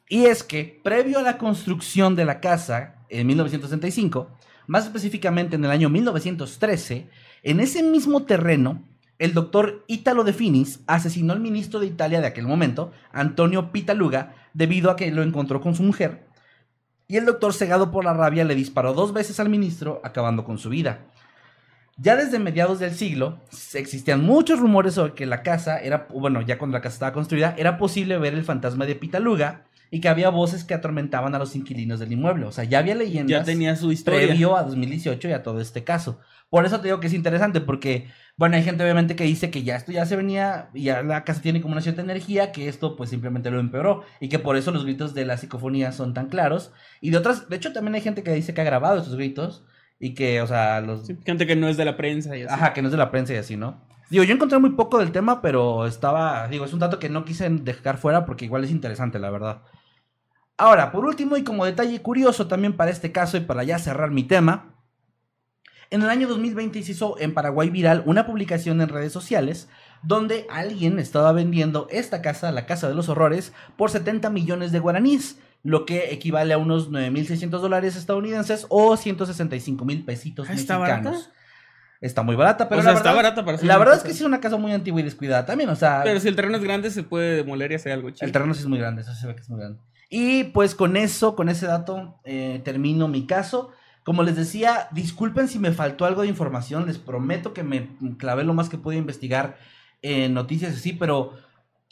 Y es que, previo a la construcción de la casa, en 1965, más específicamente en el año 1913, en ese mismo terreno, el doctor Italo De Finis asesinó al ministro de Italia de aquel momento, Antonio Pitaluga, debido a que lo encontró con su mujer. Y el doctor, cegado por la rabia, le disparó dos veces al ministro, acabando con su vida. Ya desde mediados del siglo existían muchos rumores sobre que la casa era, bueno, ya cuando la casa estaba construida, era posible ver el fantasma de Pitaluga y que había voces que atormentaban a los inquilinos del inmueble. O sea, ya había leyendas Ya tenía su historia. previo a 2018 y a todo este caso. Por eso te digo que es interesante, porque, bueno, hay gente obviamente que dice que ya esto ya se venía, y ya la casa tiene como una cierta energía, que esto pues simplemente lo empeoró, y que por eso los gritos de la psicofonía son tan claros. Y de otras, de hecho también hay gente que dice que ha grabado estos gritos, y que, o sea, los... Sí, gente que no es de la prensa y así. Ajá, que no es de la prensa y así, ¿no? Digo, yo encontré muy poco del tema, pero estaba, digo, es un dato que no quise dejar fuera porque igual es interesante, la verdad. Ahora, por último y como detalle curioso también para este caso y para ya cerrar mi tema, en el año 2020 se hizo en Paraguay viral una publicación en redes sociales donde alguien estaba vendiendo esta casa, la Casa de los Horrores, por 70 millones de guaraníes, lo que equivale a unos 9.600 dólares estadounidenses o 165 mil pesitos ¿está mexicanos. barata? Está muy barata, pero O sea, la está verdad, barata para la verdad es que sí es una casa muy antigua y descuidada también, o sea, Pero si el terreno es grande, se puede demoler y hacer algo chido. el terreno sí es muy grande, eso se ve que es muy grande. Y pues con eso, con ese dato, eh, termino mi caso. Como les decía, disculpen si me faltó algo de información, les prometo que me clavé lo más que pude investigar en noticias así, pero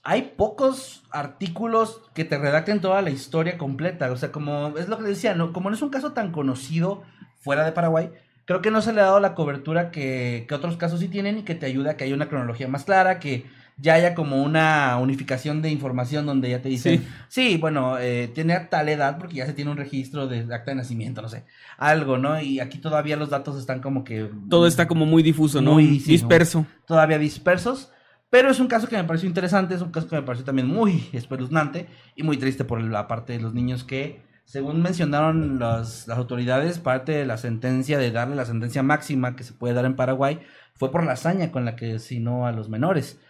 hay pocos artículos que te redacten toda la historia completa. O sea, como es lo que les decía, ¿no? como no es un caso tan conocido fuera de Paraguay, creo que no se le ha dado la cobertura que, que otros casos sí tienen y que te ayuda a que haya una cronología más clara, que ya haya como una unificación de información donde ya te dicen, sí, bueno, eh, tiene tal edad porque ya se tiene un registro de acta de nacimiento, no sé, algo, ¿no? Y aquí todavía los datos están como que... Todo está como muy difuso, ¿no? Muy, sí, Disperso. todavía dispersos. Pero es un caso que me pareció interesante, es un caso que me pareció también muy espeluznante y muy triste por la parte de los niños que, según mencionaron las, las autoridades, parte de la sentencia, de darle la sentencia máxima que se puede dar en Paraguay, fue por la hazaña con la que asesinó a los menores.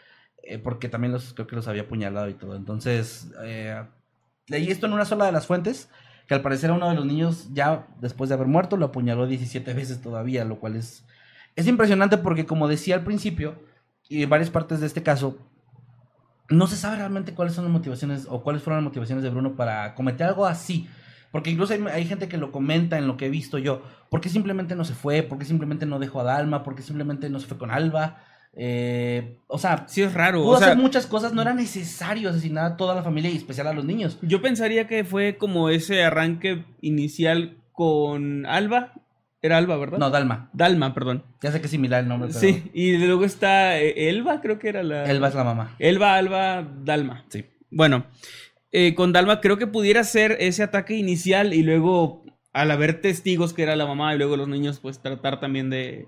Eh, porque también los, creo que los había apuñalado y todo. Entonces, eh, leí esto en una sola de las fuentes, que al parecer a uno de los niños, ya después de haber muerto, lo apuñaló 17 veces todavía, lo cual es, es impresionante porque, como decía al principio, y en varias partes de este caso, no se sabe realmente cuáles son las motivaciones o cuáles fueron las motivaciones de Bruno para cometer algo así. Porque incluso hay, hay gente que lo comenta en lo que he visto yo. ¿Por qué simplemente no se fue? ¿Por qué simplemente no dejó a Dalma? ¿Por qué simplemente no se fue con Alba? Eh, o sea, Sí, es raro. pudo O sea, hacer muchas cosas. No era necesario asesinar a toda la familia y especial a los niños. yo pensaría que fue como ese arranque inicial con Alba. Era Alba, ¿verdad? No, Dalma. Dalma, perdón. Ya sé que es similar el nombre, pero Sí, y luego está eh, Elba, creo que era la. Elba es la mamá. Elba, Alba, Dalma. Sí. Bueno, eh, con Dalma creo que pudiera ser ese ataque inicial y luego, al haber testigos que era la mamá y luego los niños, pues tratar también de,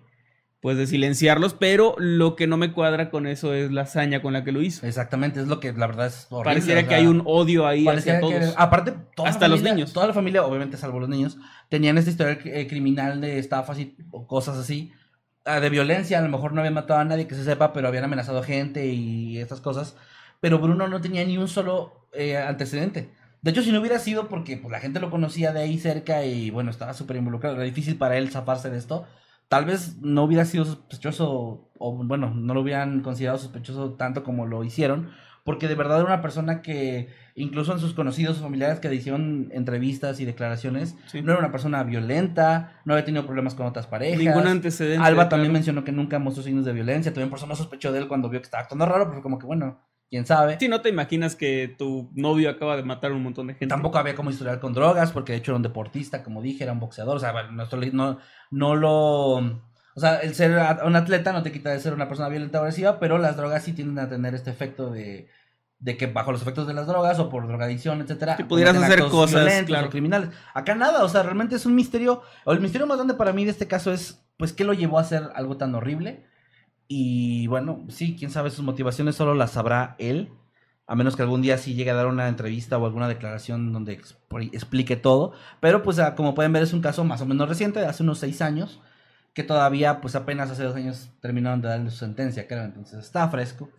pues de silenciarlos. Pero lo que no me cuadra con eso es la hazaña con la que lo hizo. Exactamente, es lo que la verdad es horrible. Pareciera o que sea, hay un odio ahí hacia que- todos. aparte, toda Hasta los niños. Toda la familia, obviamente salvo los niños, tenían esta historia eh, criminal de estafas y cosas así. ah, de violencia, a lo mejor no habían matado a nadie que se sepa, pero habían amenazado gente y estas cosas. Pero Bruno no tenía ni un solo eh, antecedente. De hecho, si no hubiera sido porque pues, la gente lo conocía de ahí cerca y bueno, estaba súper involucrado, era difícil para él zafarse de esto, tal vez no hubiera sido sospechoso, o bueno, no lo hubieran considerado sospechoso tanto como lo hicieron, porque de verdad era una persona que, incluso en sus conocidos familiares que le hicieron entrevistas y declaraciones, Sí. no era una persona violenta, no había tenido problemas con otras parejas. Ningún antecedente. Alba también claro. mencionó que nunca mostró signos de violencia, también por eso no sospechó de él cuando vio que estaba actuando raro, pero como que bueno, quién sabe. Sí, no te imaginas que tu novio acaba de matar a un montón de gente. Tampoco había como historial con drogas, porque de hecho era un deportista, como dije, era un boxeador. O sea, no, no, lo. O sea, el ser un atleta no te quita de ser una persona violenta o agresiva, pero las drogas sí tienden a tener este efecto de, de que bajo los efectos de las drogas o por drogadicción, etcétera, que pudieras hacer cosas claro. criminales. Acá nada, o sea, realmente es un misterio. O el misterio más grande para mí de este caso es, pues, ¿qué lo llevó a hacer algo tan horrible? Y bueno, sí, quién sabe sus motivaciones solo las sabrá él. A menos que algún día sí llegue a dar una entrevista o alguna declaración donde explique todo. Pero pues ah, como pueden ver es un caso más o menos reciente, de hace unos seis años. Que todavía pues apenas hace dos años terminaron de darle su sentencia, creo. Entonces está fresco.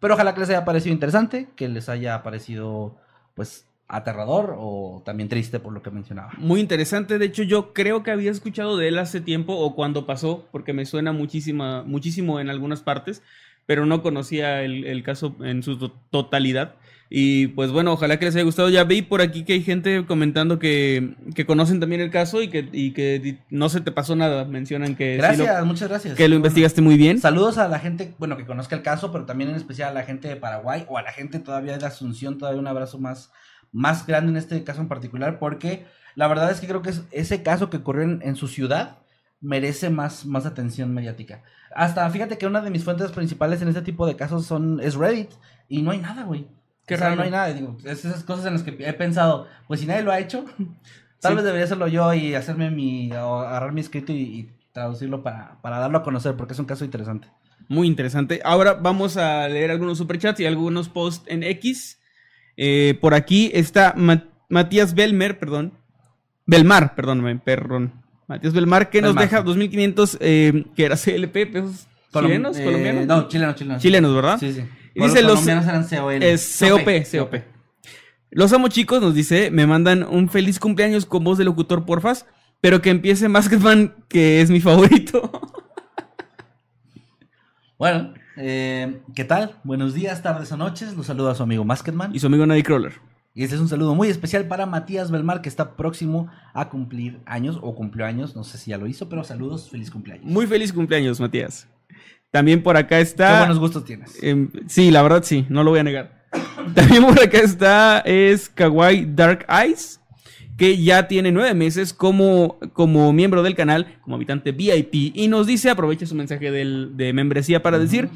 Pero ojalá que les haya parecido interesante, que les haya parecido pues aterrador o también triste por lo que mencionaba. Muy interesante, de hecho yo creo que había escuchado de él hace tiempo o cuando pasó, porque me suena muchísima, muchísimo en algunas partes, pero no conocía el, caso en su totalidad. Y pues bueno, ojalá que les haya gustado. Ya vi por aquí que hay gente comentando que, conocen también el caso y que, que no se te pasó nada. Mencionan que... Gracias, muchas gracias. Que lo investigaste muy bien. Saludos a la gente, bueno, que conozca el caso, pero también en especial a la gente de Paraguay o a la gente todavía de Asunción. Todavía un abrazo más, más grande en este caso en particular, porque la verdad es que creo que es ese caso que ocurrió en, su ciudad merece más, más atención mediática. Hasta fíjate que una de mis fuentes principales en este tipo de casos son es Reddit y no hay nada, güey. Que no hay nada. Digo, es esas cosas en las que he pensado, pues si nadie lo ha hecho, tal vez debería hacerlo yo y hacerme mi, o agarrar mi escrito y, traducirlo para, para darlo a conocer, porque es un caso interesante. Muy interesante. Ahora vamos a leer algunos superchats y algunos posts en X. Eh, por aquí está Matías Belmer, perdón. Belmar, perdóname, perdón. Matías Belmar, que nos deja 2.500, eh, que era CLP, pesos chilenos, eh, colombianos. No, chilenos, chilenos. Chilenos, ¿verdad? Sí, sí. Y dice los colombianos eran COL. Es COP, COP. Los amo chicos, nos dice, me mandan un feliz cumpleaños con voz de locutor, porfas, pero que empiece Masketman, que es mi favorito. bueno, eh, ¿qué tal? Buenos días, tardes o noches. Los saluda a su amigo Masketman. Y su amigo Nightcrawler. Y este es un saludo muy especial para Matías Belmar, que está próximo a cumplir años o cumplió años. No sé si ya lo hizo, pero saludos, feliz cumpleaños. Muy feliz cumpleaños, Matías. También por acá está. Qué buenos gustos tienes. Em, sí, la verdad sí, no lo voy a negar. También por acá está es Kawaii Dark Eyes, que ya tiene nueve meses como, como miembro del canal, como habitante VIP, y nos dice, aprovecha su mensaje de membresía para decir,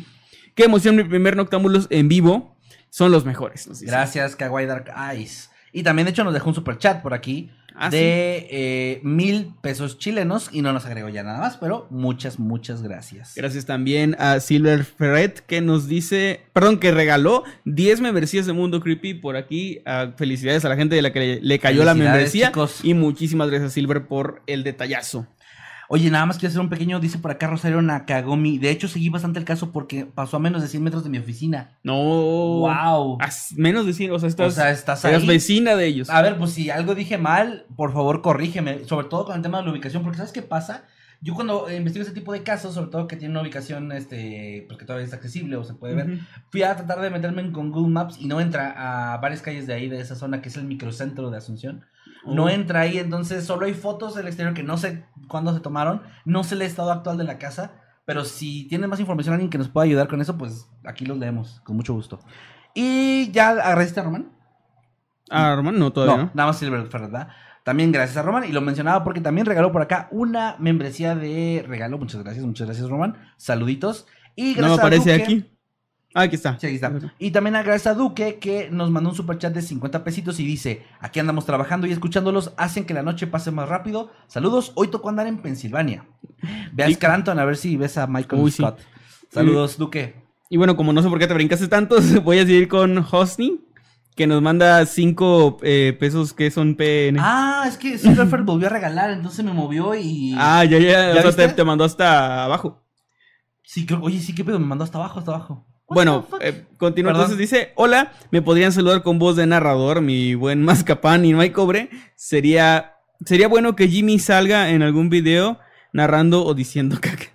qué emoción mi primer Noctámbulos en vivo son los mejores. Gracias, Kawaii Dark Eyes. Y también, de hecho, nos dejó un super chat por aquí ah, de eh, mil pesos chilenos y no nos agregó ya nada más, pero muchas, muchas gracias. Gracias también a Silver Ferret que nos dice, perdón, que regaló 10 membresías de Mundo Creepy por aquí. Ah, felicidades a la gente de la que le, cayó la membresía. Y muchísimas gracias, Silver, por el detallazo. Oye, nada más quiero hacer un pequeño, dice por acá Rosario Nakagomi. De hecho, seguí bastante el caso porque pasó a menos de 100 metros de mi oficina. No. Wow. A menos de 100, o sea, estás, o sea, estás ahí. vecina de ellos. A ver, pues si algo dije mal, por favor, corrígeme. Sobre todo con el tema de la ubicación, porque ¿sabes qué pasa? Yo cuando investigo ese tipo de casos, sobre todo que tiene una ubicación, este, pues que todavía es accesible o se puede ver, fui a tratar de meterme con Google Maps y no entra a varias calles de ahí, de esa zona que es el microcentro de Asunción. No entra ahí, entonces solo hay fotos del exterior que no sé cuándo se tomaron, no sé el estado actual de la casa, pero si tiene más información alguien que nos pueda ayudar con eso, pues aquí los leemos, con mucho gusto. Y ya agradeciste a Román. A Román no, todavía no. Nada más Silver, ¿verdad? También gracias a Román y lo mencionaba porque también regaló por acá una membresía de regalo. Muchas gracias, muchas gracias Román. Saluditos. Y gracias no me aparece aquí está. Sí, aquí está. Y también gracias a Duque que nos mandó un super chat de 50 pesitos y dice, aquí andamos trabajando y escuchándolos, hacen que la noche pase más rápido. Saludos, hoy tocó andar en Pensilvania. Ve a Scaranton a ver si ves a Michael Scott. Saludos, Duque. Y bueno, como no sé por qué te brincaste tanto, voy a seguir con Hosni, que nos manda 5 eh, pesos que son PN. Ah, es que Silverfer volvió a regalar, entonces me movió y... Ah, ya, ya, ¿Ya o sea, te, te, mandó hasta abajo. Sí, creo, oye, sí, qué pedo, me mandó hasta abajo, hasta abajo. Bueno, eh, continúa. Entonces dice: Hola, me podrían saludar con voz de narrador, mi buen Mascapán y no hay cobre. Sería, sería bueno que Jimmy salga en algún video narrando o diciendo caca.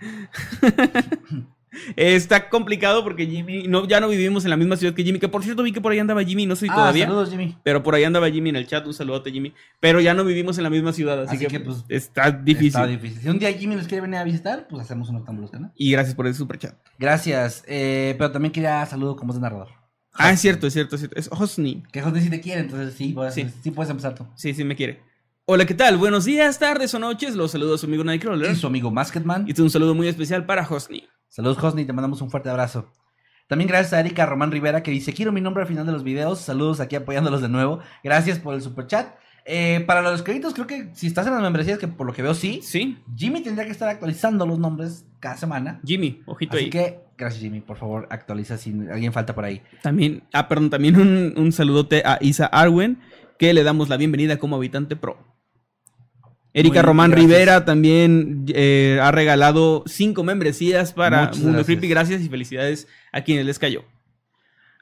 Está complicado porque Jimmy, no, ya no vivimos en la misma ciudad que Jimmy, que por cierto vi que por ahí andaba Jimmy, no sé ah, todavía. Saludos, Jimmy. Pero por ahí andaba Jimmy en el chat, un saludote Jimmy. Pero ya no vivimos en la misma ciudad, así, que, pues, está difícil. Está difícil. Si un día Jimmy nos quiere venir a visitar, pues hacemos un octámbulos, ¿no? Y gracias por el super chat. Gracias. Eh, pero también quería saludo como de narrador. Ah, es cierto, es cierto, es cierto. Es Hosni. Que José sí te quiere, entonces sí, puedes, Sí. sí. puedes empezar tú. Sí, sí me quiere. Hola, ¿qué tal? Buenos días, tardes o noches. Los saludo a su amigo Nightcrawler. Y su amigo Masketman. Y es un saludo muy especial para Hosni. Saludos, Josni, te mandamos un fuerte abrazo. También gracias a Erika Román Rivera que dice, quiero mi nombre al final de los videos. Saludos aquí apoyándolos de nuevo. Gracias por el super chat. para los créditos, creo que si estás en las membresías, que por lo que veo sí, Sí, Jimmy tendría que estar actualizando los nombres cada semana. Jimmy, ojito Así ahí. que, gracias Jimmy, por favor, actualiza si alguien falta por ahí. También, ah, perdón, también un, un saludote a Isa Arwen, que le damos la bienvenida como habitante pro. Erika Muy- Román gracias. Rivera también eh, ha regalado cinco membresías para Muchas Mundo gracias. Creepy. Gracias y felicidades a quienes les cayó.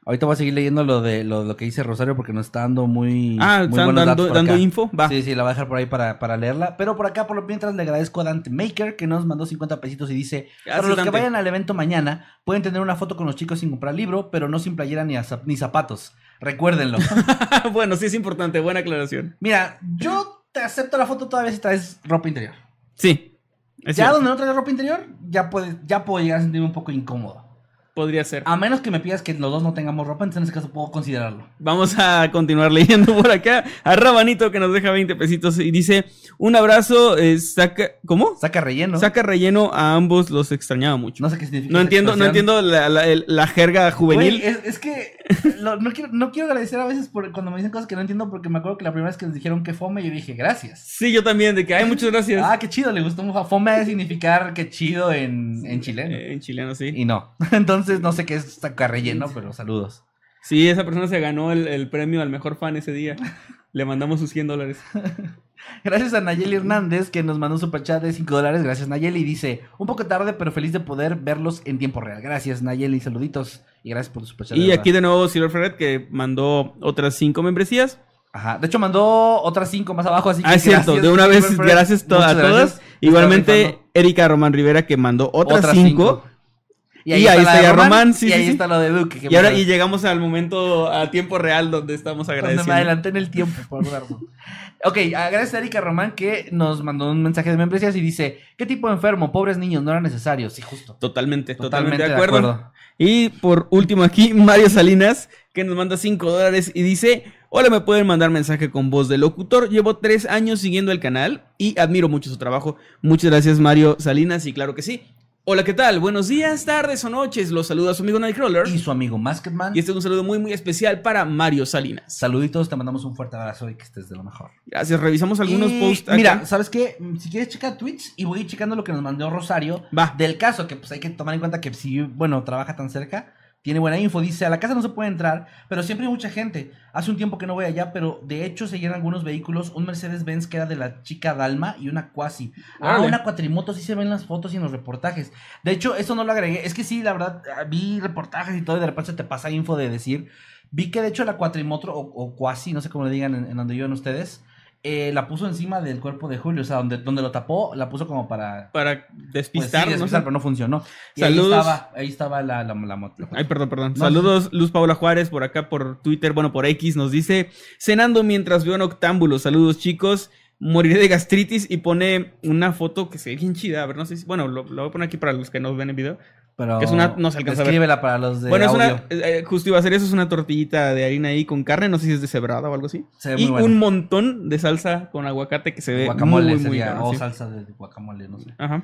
Ahorita voy a seguir leyendo lo de lo, lo que dice Rosario porque nos está dando muy, Ah, muy ¿están dando- dando info? Va. Sí, sí, la voy a dejar por ahí para, para leerla. Pero por acá, por lo mientras, le agradezco a Dante Maker que nos mandó 50 pesitos y dice: Gracias, Para los que vayan al evento mañana, pueden tener una foto con los chicos sin comprar libro, pero no sin playera ni, ni zapatos. Recuérdenlo. bueno, sí es importante, buena aclaración. Mira, yo te acepto la foto todavía si traes ropa interior. Sí, ya cierto. donde no traes ropa interior, ya, puede, ya puedo llegar a sentirme un poco incómodo. podría ser. A menos que me pidas que los dos no tengamos ropa, entonces en ese caso puedo considerarlo. Vamos a continuar leyendo por acá a Rabanito que nos deja 20 pesitos y dice, un abrazo, eh, saca, ¿cómo? Saca relleno. Saca relleno a ambos, los extrañaba mucho. No sé qué significa. No entiendo, no entiendo la, la- jerga juvenil. Güey, es, es que lo- no, quiero, no quiero agradecer a veces por cuando me dicen cosas que no entiendo porque me acuerdo que la primera vez que nos dijeron que fome yo dije gracias. Sí, yo también, de que hay muchas gracias. Ah, qué chido, le gustó mucho. Fome debe significar que chido en, en chileno. Eh, en chileno, sí. Y no. Entonces no sé qué es sacar relleno, pero saludos. Sí, esa persona se ganó el, el premio al mejor fan ese día. Le mandamos sus 100 dólares. Gracias a Nayeli Hernández que nos mandó un superchat de 5 dólares. Gracias Nayeli. Dice, un poco tarde pero feliz de poder verlos en tiempo real. Gracias Nayeli, saluditos. Y gracias por tu superchat. Y de aquí de nuevo Silver Ferret que mandó otras 5 membresías. Ajá. De hecho mandó otras 5 más abajo, así que Ah, es cierto, de una vez, gracias to- a todas. Igualmente. Erika Román Rivera que mandó otras Otras 5. cinco. Y ahí está de ya Román, sí, y sí, ahí sí. está lo de Duque. que Y ahora y llegamos al momento a tiempo real donde estamos donde agradeciendo. me adelanté en el tiempo por verlo. ok, gracias a Erika Román que nos mandó un mensaje de membresías y dice: ¿Qué tipo de enfermo? Pobres niños, no era necesario. Sí, justo. Totalmente, Totalmente totalmente, de de acuerdo. acuerdo. Y por último aquí, Mario Salinas, que nos manda 5 dólares y dice, hola, me pueden mandar mensaje con voz de locutor. Llevo 3 años siguiendo el canal y admiro mucho su trabajo. Muchas gracias, Mario Salinas, y claro que sí. Hola, ¿qué tal? Buenos días, tardes o noches. Los saluda su amigo Nightcrawler. Y su amigo Masketman. Y este es un saludo muy, muy especial para Mario Salinas. Saluditos, te mandamos un fuerte abrazo y que estés de lo mejor. Gracias, revisamos algunos Y, posts. acá. Mira, ¿sabes qué? Mm, Si quieres checar tweets y voy checando lo que nos mandó Rosario Va. del caso, que pues hay que tomar en cuenta que si, bueno, trabaja tan cerca, tiene buena info. Dice, a la casa no se puede entrar, pero siempre hay mucha gente. Hace un tiempo que no voy allá, pero de hecho seguían algunos vehículos, un Mercedes-Benz que era de la chica Dalma y una Quasi. Ah, una cuatrimoto, sí se ven las fotos y en los reportajes. De hecho, eso no lo agregué. Es que sí, la verdad, ah, vi reportajes y todo y de repente te pasa info de decir... Vi que de hecho la cuatrimoto o, o Quasi, no sé cómo le digan en, en donde viven ustedes, eh, la puso encima del cuerpo de Julio, o sea, donde, donde lo tapó, la puso como para Para pues, sí, despistar, ¿no? despistar, pero no funcionó. Y Saludos. ahí estaba, ahí estaba la, la, la moto. Ay, perdón, perdón. No, Saludos, Luz Paula Juárez, por acá por Twitter, bueno, por X, nos dice, cenando mientras veo Noctámbulo. Saludos, chicos. Moriré de gastritis y pone una foto que se ve bien chida. A ver, no sé si. Bueno, lo, lo voy a poner aquí para los que nos ven en video. Pero que es una- no se alcanza a ver. Escríbela para los de bueno, es audio. una. eh, justo iba a hacer eso, es una tortillita de harina ahí con carne. No sé si es de cebrada o algo así. Se ve y muy bueno. un montón de salsa con aguacate que se ve guacamole muy, muy sería, o sí. salsa de guacamole, no sé. Ajá.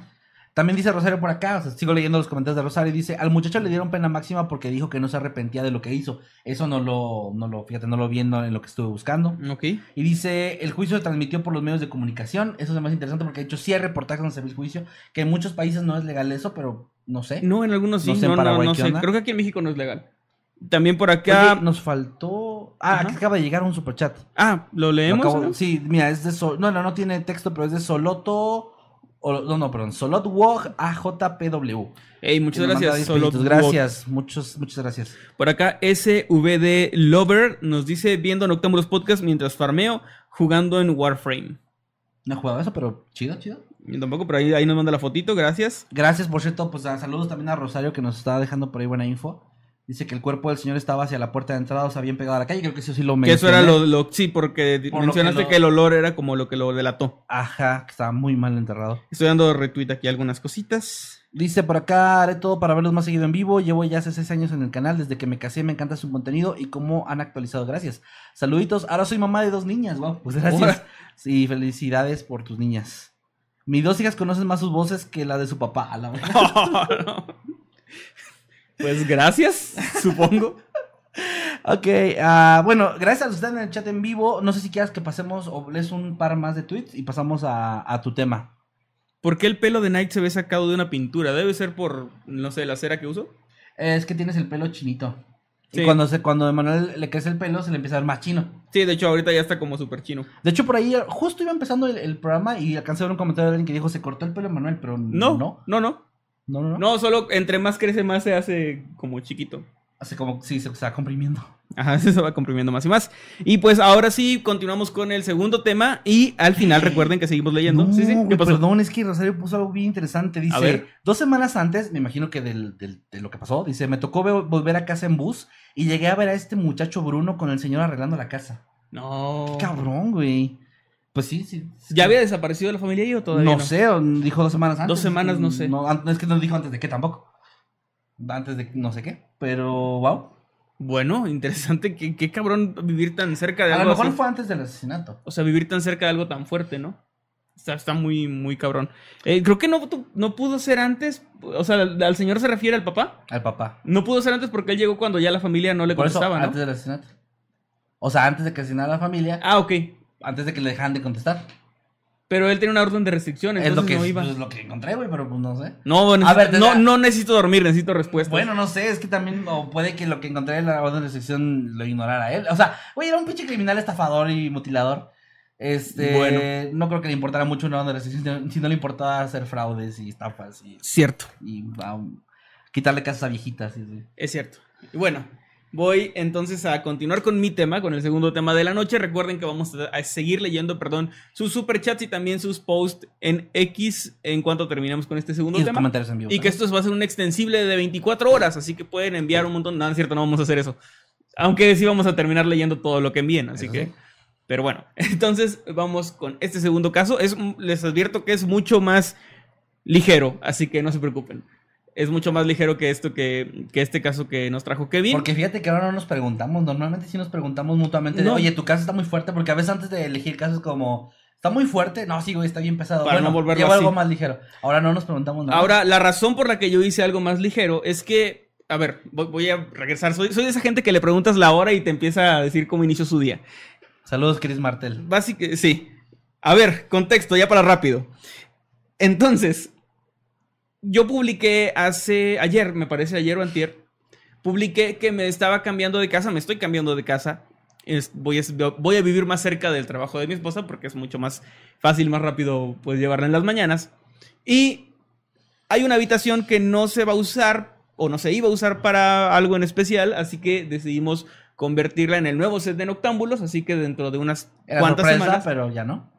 También dice Rosario por acá, o sea, sigo leyendo los comentarios de Rosario, dice, al muchacho le dieron pena máxima porque dijo que no se arrepentía de lo que hizo. Eso no lo, no lo, fíjate, no lo vi en lo que estuve buscando. Ok. Y dice, el juicio se transmitió por los medios de comunicación. Eso es más interesante porque de hecho sí hay reportajes donde se ve el juicio, que en muchos países no es legal eso, pero no sé. No, en algunos sí. No No, sé en no, Paraguay no sé. Creo que aquí en México no es legal. También por acá. Oye, nos faltó... Ah, Ajá. acaba de llegar un superchat. Ah, lo Lo leemos. Sí, mira, es de... Sol- No, no, no tiene texto, pero es de Soloto... o- no, no, perdón. Solotwog AJPW. Ey, muchas gracias. 10 Solo pesitos. Gracias, muchos, muchas gracias. Por acá, SVD Lover nos dice viendo Noctámbulos Podcast mientras farmeo jugando en Warframe. No he jugado eso, pero chido, chido. Yo tampoco, pero ahí, ahí nos manda la fotito, gracias. Gracias, por cierto, pues a- saludos también a Rosario que nos está dejando por ahí buena info. Dice que el cuerpo del señor estaba hacia la puerta de entrada, o sea, bien pegado a la calle. Creo que eso sí lo Que mencioné. eso era lo, lo- sí, porque Por mencionaste que que, el olor era como lo que lo delató. Ajá, que estaba muy mal enterrado. Estoy dando retweet aquí algunas cositas. Dice por acá, haré todo para verlos más seguido en vivo. Llevo ya hace seis años en el canal. Desde que me casé me encanta su contenido y cómo han actualizado. Gracias. Saluditos. Ahora soy mamá de dos niñas. Wow, pues gracias. Ora. Sí, felicidades por tus niñas. Mis dos hijas conocen más sus voces que la de su papá. A la verdad. Pues gracias, supongo. ok, ah, bueno, gracias a los que están en el chat en vivo. No sé si quieras que pasemos o lees un par más de tweets y pasamos a, a tu tema. ¿Por qué el pelo de Night se ve sacado de una pintura? Debe ser por, no sé, la cera que uso. Es que tienes el pelo chinito. Y cuando, se, cuando a Manuel le crece el pelo, se le empieza a ver más chino. Sí, de hecho ahorita ya está como súper chino. De hecho, por ahí justo iba empezando el, el programa y alcancé a ver un comentario de alguien que dijo, se cortó el pelo Manuel, pero no. no, no, no. No, no, no. No, solo entre más crece más se hace como chiquito. Hace como, sí, se está comprimiendo. Ajá, se va comprimiendo más y más. Y pues ahora sí, continuamos con el segundo tema y al final recuerden que seguimos leyendo. No, sí, sí, güey, ¿qué perdón, es que Rosario puso algo bien interesante. Dice, A ver. dos semanas antes, me imagino que del, del- de lo que pasó, dice, me tocó ve- volver a casa en bus y llegué a ver a este muchacho Bruno con el señor arreglando la casa. No. Cabrón, güey. Pues sí, sí. sí. ¿Ya había desaparecido la familia ahí o todavía no, no? sé, dijo dos semanas antes. Dos semanas, no sé. No, es que no dijo antes de qué tampoco. Antes de no sé qué. Pero, wow. Bueno, interesante. Qué, qué cabrón vivir tan cerca de A lo algo mejor así. fue antes del asesinato. O sea, vivir tan cerca de algo tan fuerte, ¿no? Está, está muy, muy cabrón. Eh, creo que no, no pudo ser antes. O sea, al, señor se refiere al papá. Al papá. No pudo ser antes porque él llegó cuando ya la familia no le Por eso, contestaba, ¿no? antes del asesinato. O sea, antes de que asesinara a la familia, Ah, ok. antes de que le dejaran de contestar. Pero él tiene una orden de restricción, Es lo entonces que, no iba. es lo que encontré, güey, pero pues no sé. No, necesito- A ver, no, da- no necesito dormir, necesito respuestas. Bueno, no sé, es que también, o puede que lo que encontré en la orden de restricción lo ignorara él. O sea, güey, era un pinche criminal estafador y mutilador. Este, Bueno. no creo que le importara mucho una orden de restricción, si- no le importaba hacer fraudes y estafas y, Cierto, y um, quitarle casas a viejitas. y así. es cierto. Y bueno, voy entonces a continuar con mi tema, con el segundo tema de la noche. Recuerden que vamos a seguir leyendo, perdón, sus superchats y también sus posts en X en cuanto terminemos con este segundo Y tema. comentarios en vivo. Y que esto va a ser un extensible de 24 horas, así que pueden enviar un montón. No, no es cierto, no vamos a hacer eso. Aunque sí vamos a terminar leyendo todo lo que envíen, así Eso que... sí. Pero bueno, entonces vamos con este segundo caso. Es, les advierto que es mucho más ligero, así que no se preocupen. Es mucho más ligero que esto que, que este caso que nos trajo Kevin. Porque fíjate que ahora no nos preguntamos, normalmente sí nos preguntamos mutuamente, de, No. oye, tu caso está muy fuerte, porque a veces antes de elegir casos como, está muy fuerte, no, sí, güey, está bien pesado. Para bueno, no volverlo llevo algo más ligero. Ahora no nos preguntamos nada. Ahora, la razón por la que yo hice algo más ligero es que, a ver, voy, voy a regresar. Soy, soy de esa gente que le preguntas la hora y te empieza a decir cómo inició su día. Saludos, Chris Martel. Básicamente, sí. A ver, contexto, ya para rápido. Entonces, yo publiqué hace, ayer, me parece ayer o antier, publiqué que me estaba cambiando de casa, me estoy cambiando de casa. Es- voy, a, voy a vivir más cerca del trabajo de mi esposa porque es mucho más fácil, más rápido pues llevarla en las mañanas. Y hay una habitación que no se va a usar o no se iba a usar para algo en especial, así que decidimos convertirla en el nuevo set de Noctámbulos, así que dentro de unas Era cuantas sorpresa, semanas... pero ya no.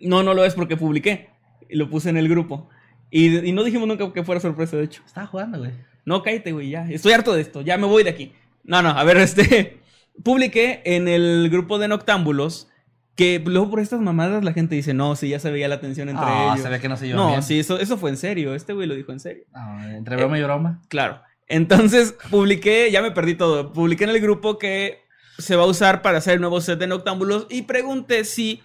No, no lo es porque publiqué y lo puse en el grupo. Y, y no dijimos nunca que fuera sorpresa, de hecho. Estaba jugando, güey. No, cállate, güey, ya. Estoy harto de esto, ya me voy de aquí. No, no, a ver, este... Publiqué en el grupo de Noctámbulos que luego por estas mamadas la gente dice, no, sí, ya se veía la tensión entre Ah, ellos. se ve que no se llevan No, bien. sí, eso, eso fue en serio. Este güey lo dijo en serio. No, entre broma y broma. Claro. Entonces publiqué, ya me perdí todo. Publiqué en el grupo que se va a usar para hacer el nuevo set de Noctámbulos y pregunté si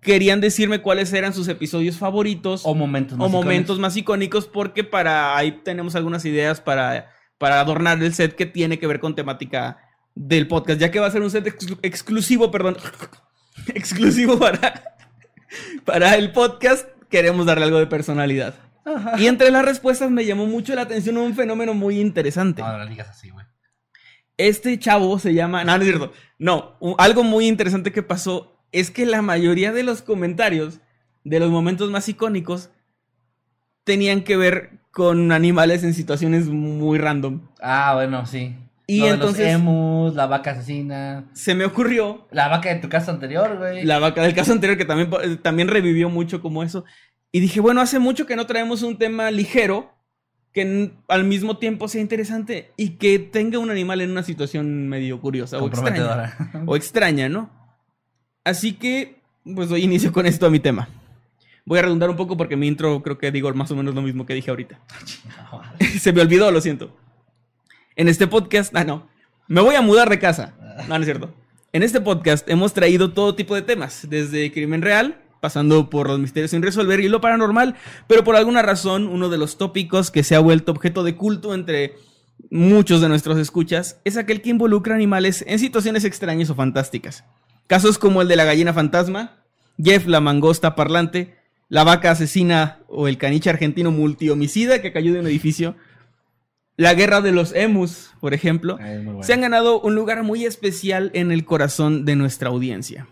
querían decirme cuáles eran sus episodios favoritos O momentos o más momentos icónicos. más icónicos porque para ahí tenemos algunas ideas para, para adornar el set que tiene que ver con temática del podcast, ya que va a ser un set exclu- exclusivo, perdón, exclusivo para, para el podcast, queremos darle algo de personalidad. Y entre las respuestas me llamó mucho la atención un fenómeno muy interesante. No, no lo digas así, güey. Este chavo se llama. No, no es cierto. No, algo muy interesante que pasó es que la mayoría de los comentarios de los momentos más icónicos tenían que ver con animales en situaciones muy random. Ah, bueno, sí. Y Lo de entonces- Los emus, la vaca asesina. Se me ocurrió La vaca de tu casa anterior, güey. la vaca del caso anterior que también, eh, también revivió mucho como eso. Y dije, bueno, hace mucho que no traemos un tema ligero que al mismo tiempo sea interesante y que tenga un animal en una situación medio curiosa o extraña. O extraña, ¿no? Así que, pues doy inicio con esto a mi tema. Voy a redundar un poco porque mi intro creo que digo más o menos lo mismo que dije ahorita. Se me olvidó, lo siento. En este podcast, ah, no. Me voy a mudar de casa. No, no es cierto. En este podcast hemos traído todo tipo de temas, desde crimen real, pasando por los misterios sin resolver y lo paranormal, pero por alguna razón uno de los tópicos que se ha vuelto objeto de culto entre muchos de nuestros escuchas es aquel que involucra animales en situaciones extrañas o fantásticas. Casos como el de la gallina fantasma, Jeff la mangosta parlante, la vaca asesina o el caniche argentino multihomicida que cayó de un edificio, la guerra de los emus, por ejemplo, Ah, bueno. se han ganado un lugar muy especial en el corazón de nuestra audiencia.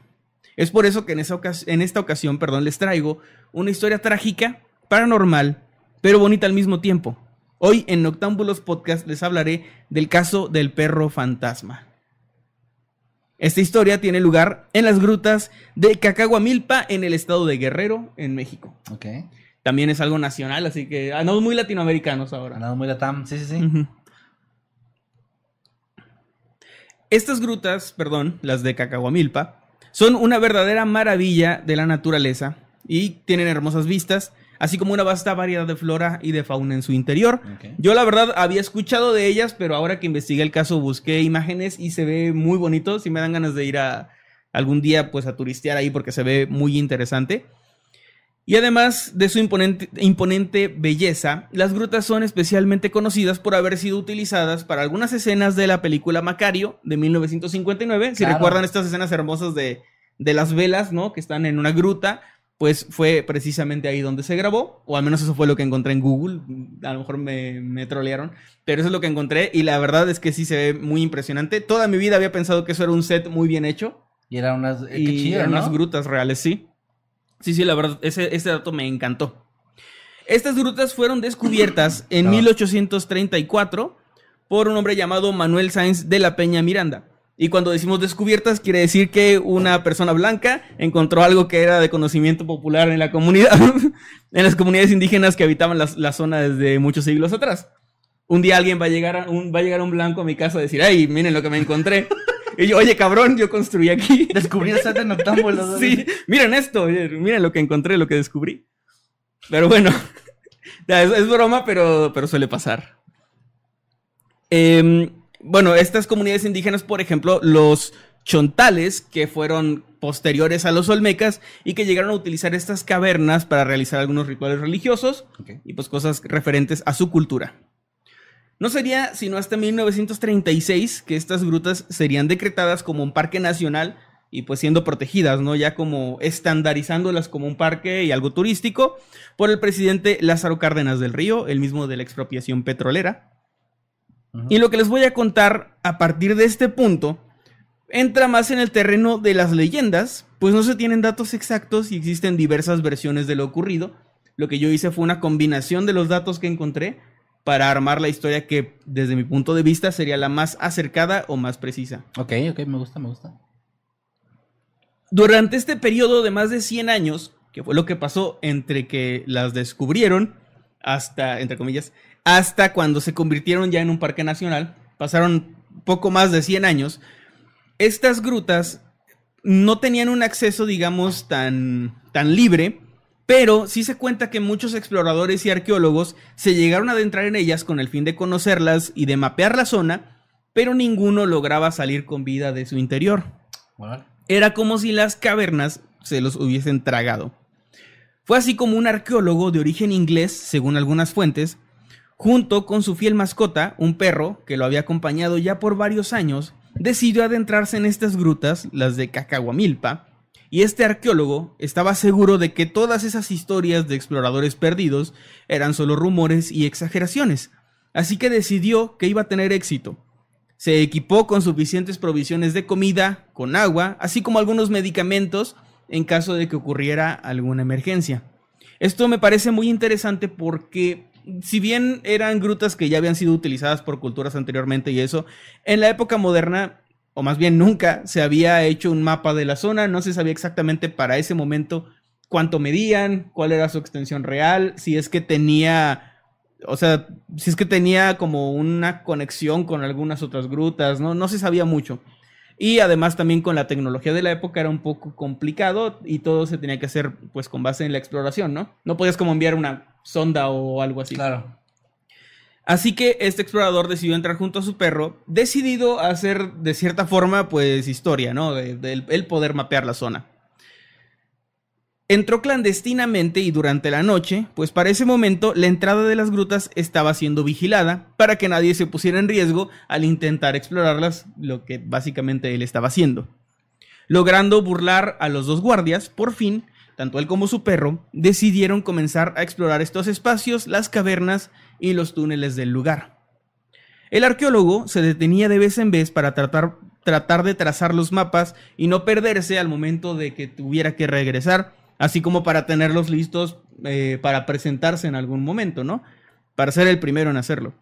Es por eso que en, esa en esta ocasión perdón, les traigo una historia trágica, paranormal, pero bonita al mismo tiempo. Hoy en Noctámbulos Podcast les hablaré del caso del perro fantasma. Esta historia tiene lugar en las grutas de Cacahuamilpa en el estado de Guerrero, en México. Ok. También es algo nacional, así que andamos muy latinoamericanos ahora. Andamos muy latam. Sí, sí, sí. Estas grutas, perdón, las de Cacahuamilpa, son una verdadera maravilla de la naturaleza y tienen hermosas vistas, así como una vasta variedad de flora y de fauna en su interior. Yo la verdad había escuchado de ellas, pero ahora que investigué el caso busqué imágenes y se ve muy bonito. Si me dan ganas de ir a algún día pues a turistear ahí porque se ve muy interesante. Y además de su imponente, imponente belleza, las grutas son especialmente conocidas por haber sido utilizadas para algunas escenas de la película Macario de 1959. Si recuerdan estas escenas hermosas de, de las velas, ¿no? Que están en una gruta, pues fue precisamente ahí donde se grabó, o al menos eso fue lo que encontré en Google. A lo mejor me, me trolearon, pero eso es lo que encontré y la verdad es que sí se ve muy impresionante. Toda mi vida había pensado que eso era un set muy bien hecho. Y era unas. eh, Y qué chido, eran ¿no? unas grutas reales, sí. Sí, sí, la verdad, ese, ese dato me encantó. Estas grutas fueron descubiertas en Ah. 1834 por un hombre llamado Manuel Sáenz de la Peña Miranda. Y cuando decimos descubiertas, quiere decir que una persona blanca encontró algo que era de conocimiento popular en la comunidad, en las comunidades indígenas que habitaban la, la zona desde muchos siglos atrás. Un día alguien va a llegar a un, va a llegar un blanco a mi casa a decir, ay, miren lo que me encontré. Y yo, oye, cabrón, yo construí aquí. Descubrí el set de Noctámbulos. Sí, miren esto, miren lo que encontré, lo que descubrí. Pero bueno, es, es broma, pero, pero suele pasar. Em, bueno, estas comunidades indígenas, por ejemplo, los chontales, que fueron posteriores a los olmecas y que llegaron a utilizar estas cavernas para realizar algunos rituales religiosos y pues cosas referentes a su cultura. No sería sino hasta 1936 que estas grutas serían decretadas como un parque nacional y pues siendo protegidas, ¿no? Ya como estandarizándolas como un parque y algo turístico por el presidente Lázaro Cárdenas del Río, el mismo de la expropiación petrolera. Y lo que les voy a contar a partir de este punto entra más en el terreno de las leyendas, pues no se tienen datos exactos y existen diversas versiones de lo ocurrido. Lo que yo hice fue una combinación de los datos que encontré para armar la historia que desde mi punto de vista sería la más acercada o más precisa. Ok, ok, me gusta, me gusta. Durante este periodo de más de 100 años, que fue lo que pasó entre que las descubrieron hasta, entre comillas, hasta cuando se convirtieron ya en un parque nacional, pasaron poco más de 100 años, estas grutas no tenían un acceso, digamos, tan, tan libre, pero sí se cuenta que muchos exploradores y arqueólogos se llegaron a adentrar en ellas con el fin de conocerlas y de mapear la zona, pero ninguno lograba salir con vida de su interior. Era como si las cavernas se los hubiesen tragado. Fue así como un arqueólogo de origen inglés, según algunas fuentes, junto con su fiel mascota, un perro que lo había acompañado ya por varios años, decidió adentrarse en estas grutas, las de Cacahuamilpa, y este arqueólogo estaba seguro de que todas esas historias de exploradores perdidos eran solo rumores y exageraciones, así que decidió que iba a tener éxito. Se equipó con suficientes provisiones de comida, con agua, así como algunos medicamentos en caso de que ocurriera alguna emergencia. Esto me parece muy interesante porque si bien eran grutas que ya habían sido utilizadas por culturas anteriormente y eso, en la época moderna, o más bien nunca, se había hecho un mapa de la zona, no se sabía exactamente para ese momento cuánto medían, cuál era su extensión real, si es que tenía o sea, si es que tenía como una conexión con algunas otras grutas, ¿no? No se sabía mucho. Y además también con la tecnología de la época era un poco complicado y todo se tenía que hacer pues con base en la exploración, ¿no? No podías como enviar una sonda o algo así. Claro. Así que este explorador decidió entrar junto a su perro, decidido a hacer de cierta forma pues historia, ¿no? De, de el poder mapear la zona. Entró clandestinamente y durante la noche, pues para ese momento la entrada de las grutas estaba siendo vigilada para que nadie se pusiera en riesgo al intentar explorarlas, lo que básicamente él estaba haciendo. Logrando burlar a los dos guardias, por fin, tanto él como su perro decidieron comenzar a explorar estos espacios, las cavernas y los túneles del lugar. El arqueólogo se detenía de vez en vez para tratar, tratar de trazar los mapas y no perderse al momento de que tuviera que regresar así como para tenerlos listos eh, para presentarse en algún momento, ¿no? Para ser el primero en hacerlo.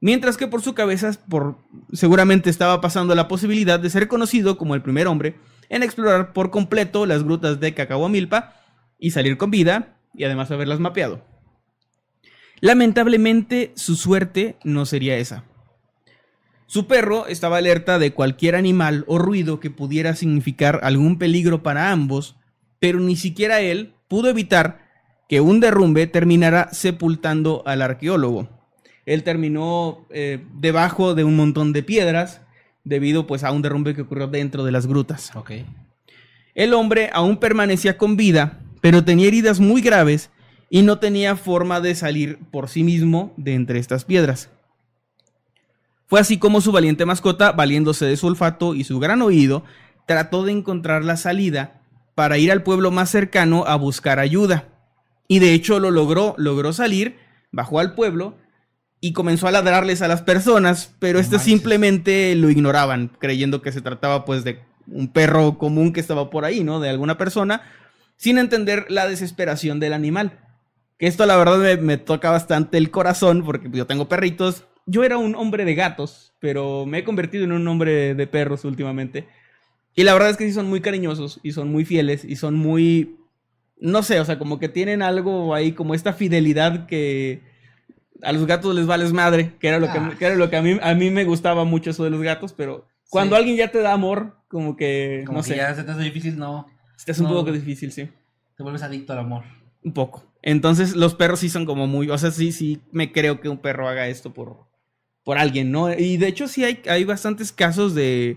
Mientras que por su cabeza por, seguramente estaba pasando la posibilidad de ser conocido como el primer hombre en explorar por completo las grutas de Cacahuamilpa y salir con vida y además haberlas mapeado. Lamentablemente su suerte no sería esa. Su perro estaba alerta de cualquier animal o ruido que pudiera significar algún peligro para ambos pero ni siquiera él pudo evitar que un derrumbe terminara sepultando al arqueólogo. Él terminó eh, debajo de un montón de piedras debido pues a un derrumbe que ocurrió dentro de las grutas. El hombre aún permanecía con vida, pero tenía heridas muy graves y no tenía forma de salir por sí mismo de entre estas piedras. Fue así como su valiente mascota, valiéndose de su olfato y su gran oído, trató de encontrar la salida para ir al pueblo más cercano a buscar ayuda. Y de hecho lo logró, logró salir, bajó al pueblo y comenzó a ladrarles a las personas, pero estos simplemente lo ignoraban, creyendo que se trataba pues de un perro común que estaba por ahí, ¿no? De alguna persona, sin entender la desesperación del animal. Que esto la verdad me, me toca bastante el corazón, porque yo tengo perritos. Yo era un hombre de gatos, pero me he convertido en un hombre de perros últimamente. Y la verdad es que sí son muy cariñosos y son muy fieles y son muy, no sé, o sea, como que tienen algo ahí, como esta fidelidad que a los gatos les vales madre, que era lo que, ah. era lo que a, mí, a mí me gustaba mucho eso de los gatos, pero cuando alguien ya te da amor, como que, como no que sé. ya se te hace difícil, no. Se te hace un poco difícil, sí. Te vuelves adicto al amor. Un poco. Entonces los perros sí son como muy, o sea, sí, sí me creo que un perro haga esto por, por alguien, ¿no? Y de hecho sí hay, hay bastantes casos de,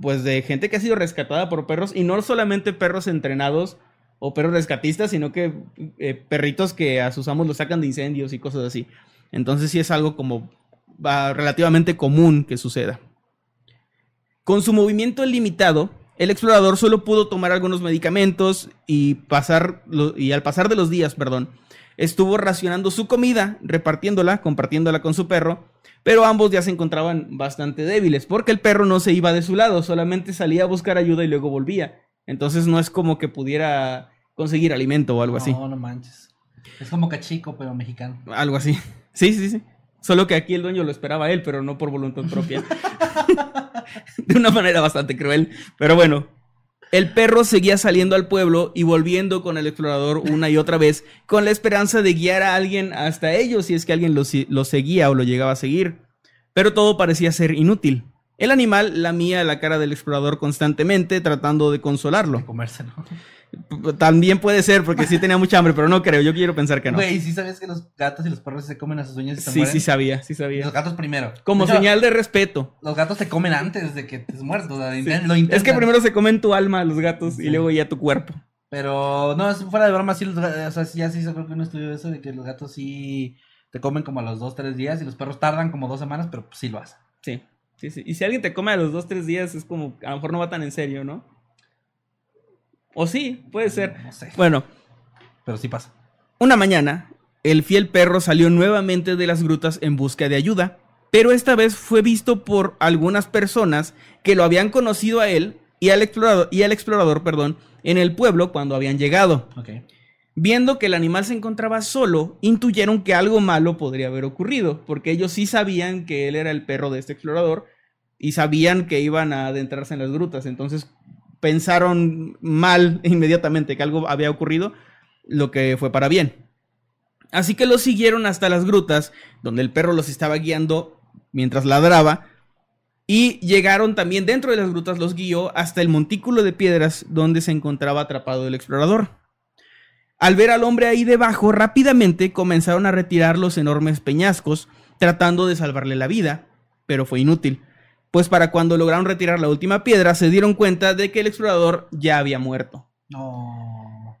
pues, de gente que ha sido rescatada por perros y no solamente perros entrenados o perros rescatistas, sino que eh, perritos que a sus amos los sacan de incendios y cosas así. Entonces sí es algo como relativamente común que suceda. Con su movimiento limitado, el explorador solo pudo tomar algunos medicamentos y, pasar y al pasar de los días, perdón, estuvo racionando su comida, repartiéndola, compartiéndola con su perro, pero ambos ya se encontraban bastante débiles, porque el perro no se iba de su lado, solamente salía a buscar ayuda y luego volvía. Entonces no es como que pudiera conseguir alimento o algo así. No, no manches. Es como cachico, pero mexicano. Algo así. Sí, sí, sí. Solo que aquí el dueño lo esperaba a él, pero no por voluntad propia. de una manera bastante cruel. Pero bueno, el perro seguía saliendo al pueblo y volviendo con el explorador una y otra vez, con la esperanza de guiar a alguien hasta ellos si es que alguien lo, seguía o lo llegaba a seguir. Pero todo parecía ser inútil. El animal lamía la cara del explorador constantemente, tratando de consolarlo. Comérselo. También puede ser, porque sí tenía mucha hambre, pero no creo. Yo quiero pensar que no. Güey, ¿sí sabías que los gatos y los perros se comen a sus uñas y se Sí, sí sabía, sí sabía. Los gatos primero. Como señal de respeto. Los gatos se comen antes de que te mueras. O sea, lo Es que primero se comen tu alma los gatos y luego ya tu cuerpo. Pero no, fuera de broma, sí, los, o sea, ya sí hizo creo que un estudio de eso, de que los gatos sí te comen como a los dos, tres días y los perros tardan como dos semanas, pero pues sí lo hacen. Sí, sí, sí. Y si alguien te come a los dos, tres días, es como, a lo mejor no va tan en serio, ¿no? O sí, puede ser. No sé. Bueno. Pero sí pasa. Una mañana, el fiel perro salió nuevamente de las grutas en busca de ayuda, pero esta vez fue visto por algunas personas que lo habían conocido a él y al explorador, y al explorador perdón, en el pueblo cuando habían llegado. Viendo que el animal se encontraba solo, intuyeron que algo malo podría haber ocurrido, porque ellos sí sabían que él era el perro de este explorador y sabían que iban a adentrarse en las grutas. Entonces pensaron mal inmediatamente que algo había ocurrido, lo que fue para bien. Así que los siguieron hasta las grutas, donde el perro los estaba guiando mientras ladraba. Y llegaron también dentro de las grutas, los guió hasta el montículo de piedras donde se encontraba atrapado el explorador. Al ver al hombre ahí debajo, rápidamente comenzaron a retirar los enormes peñascos, tratando de salvarle la vida, pero fue inútil, pues para cuando lograron retirar la última piedra se dieron cuenta de que el explorador ya había muerto. No.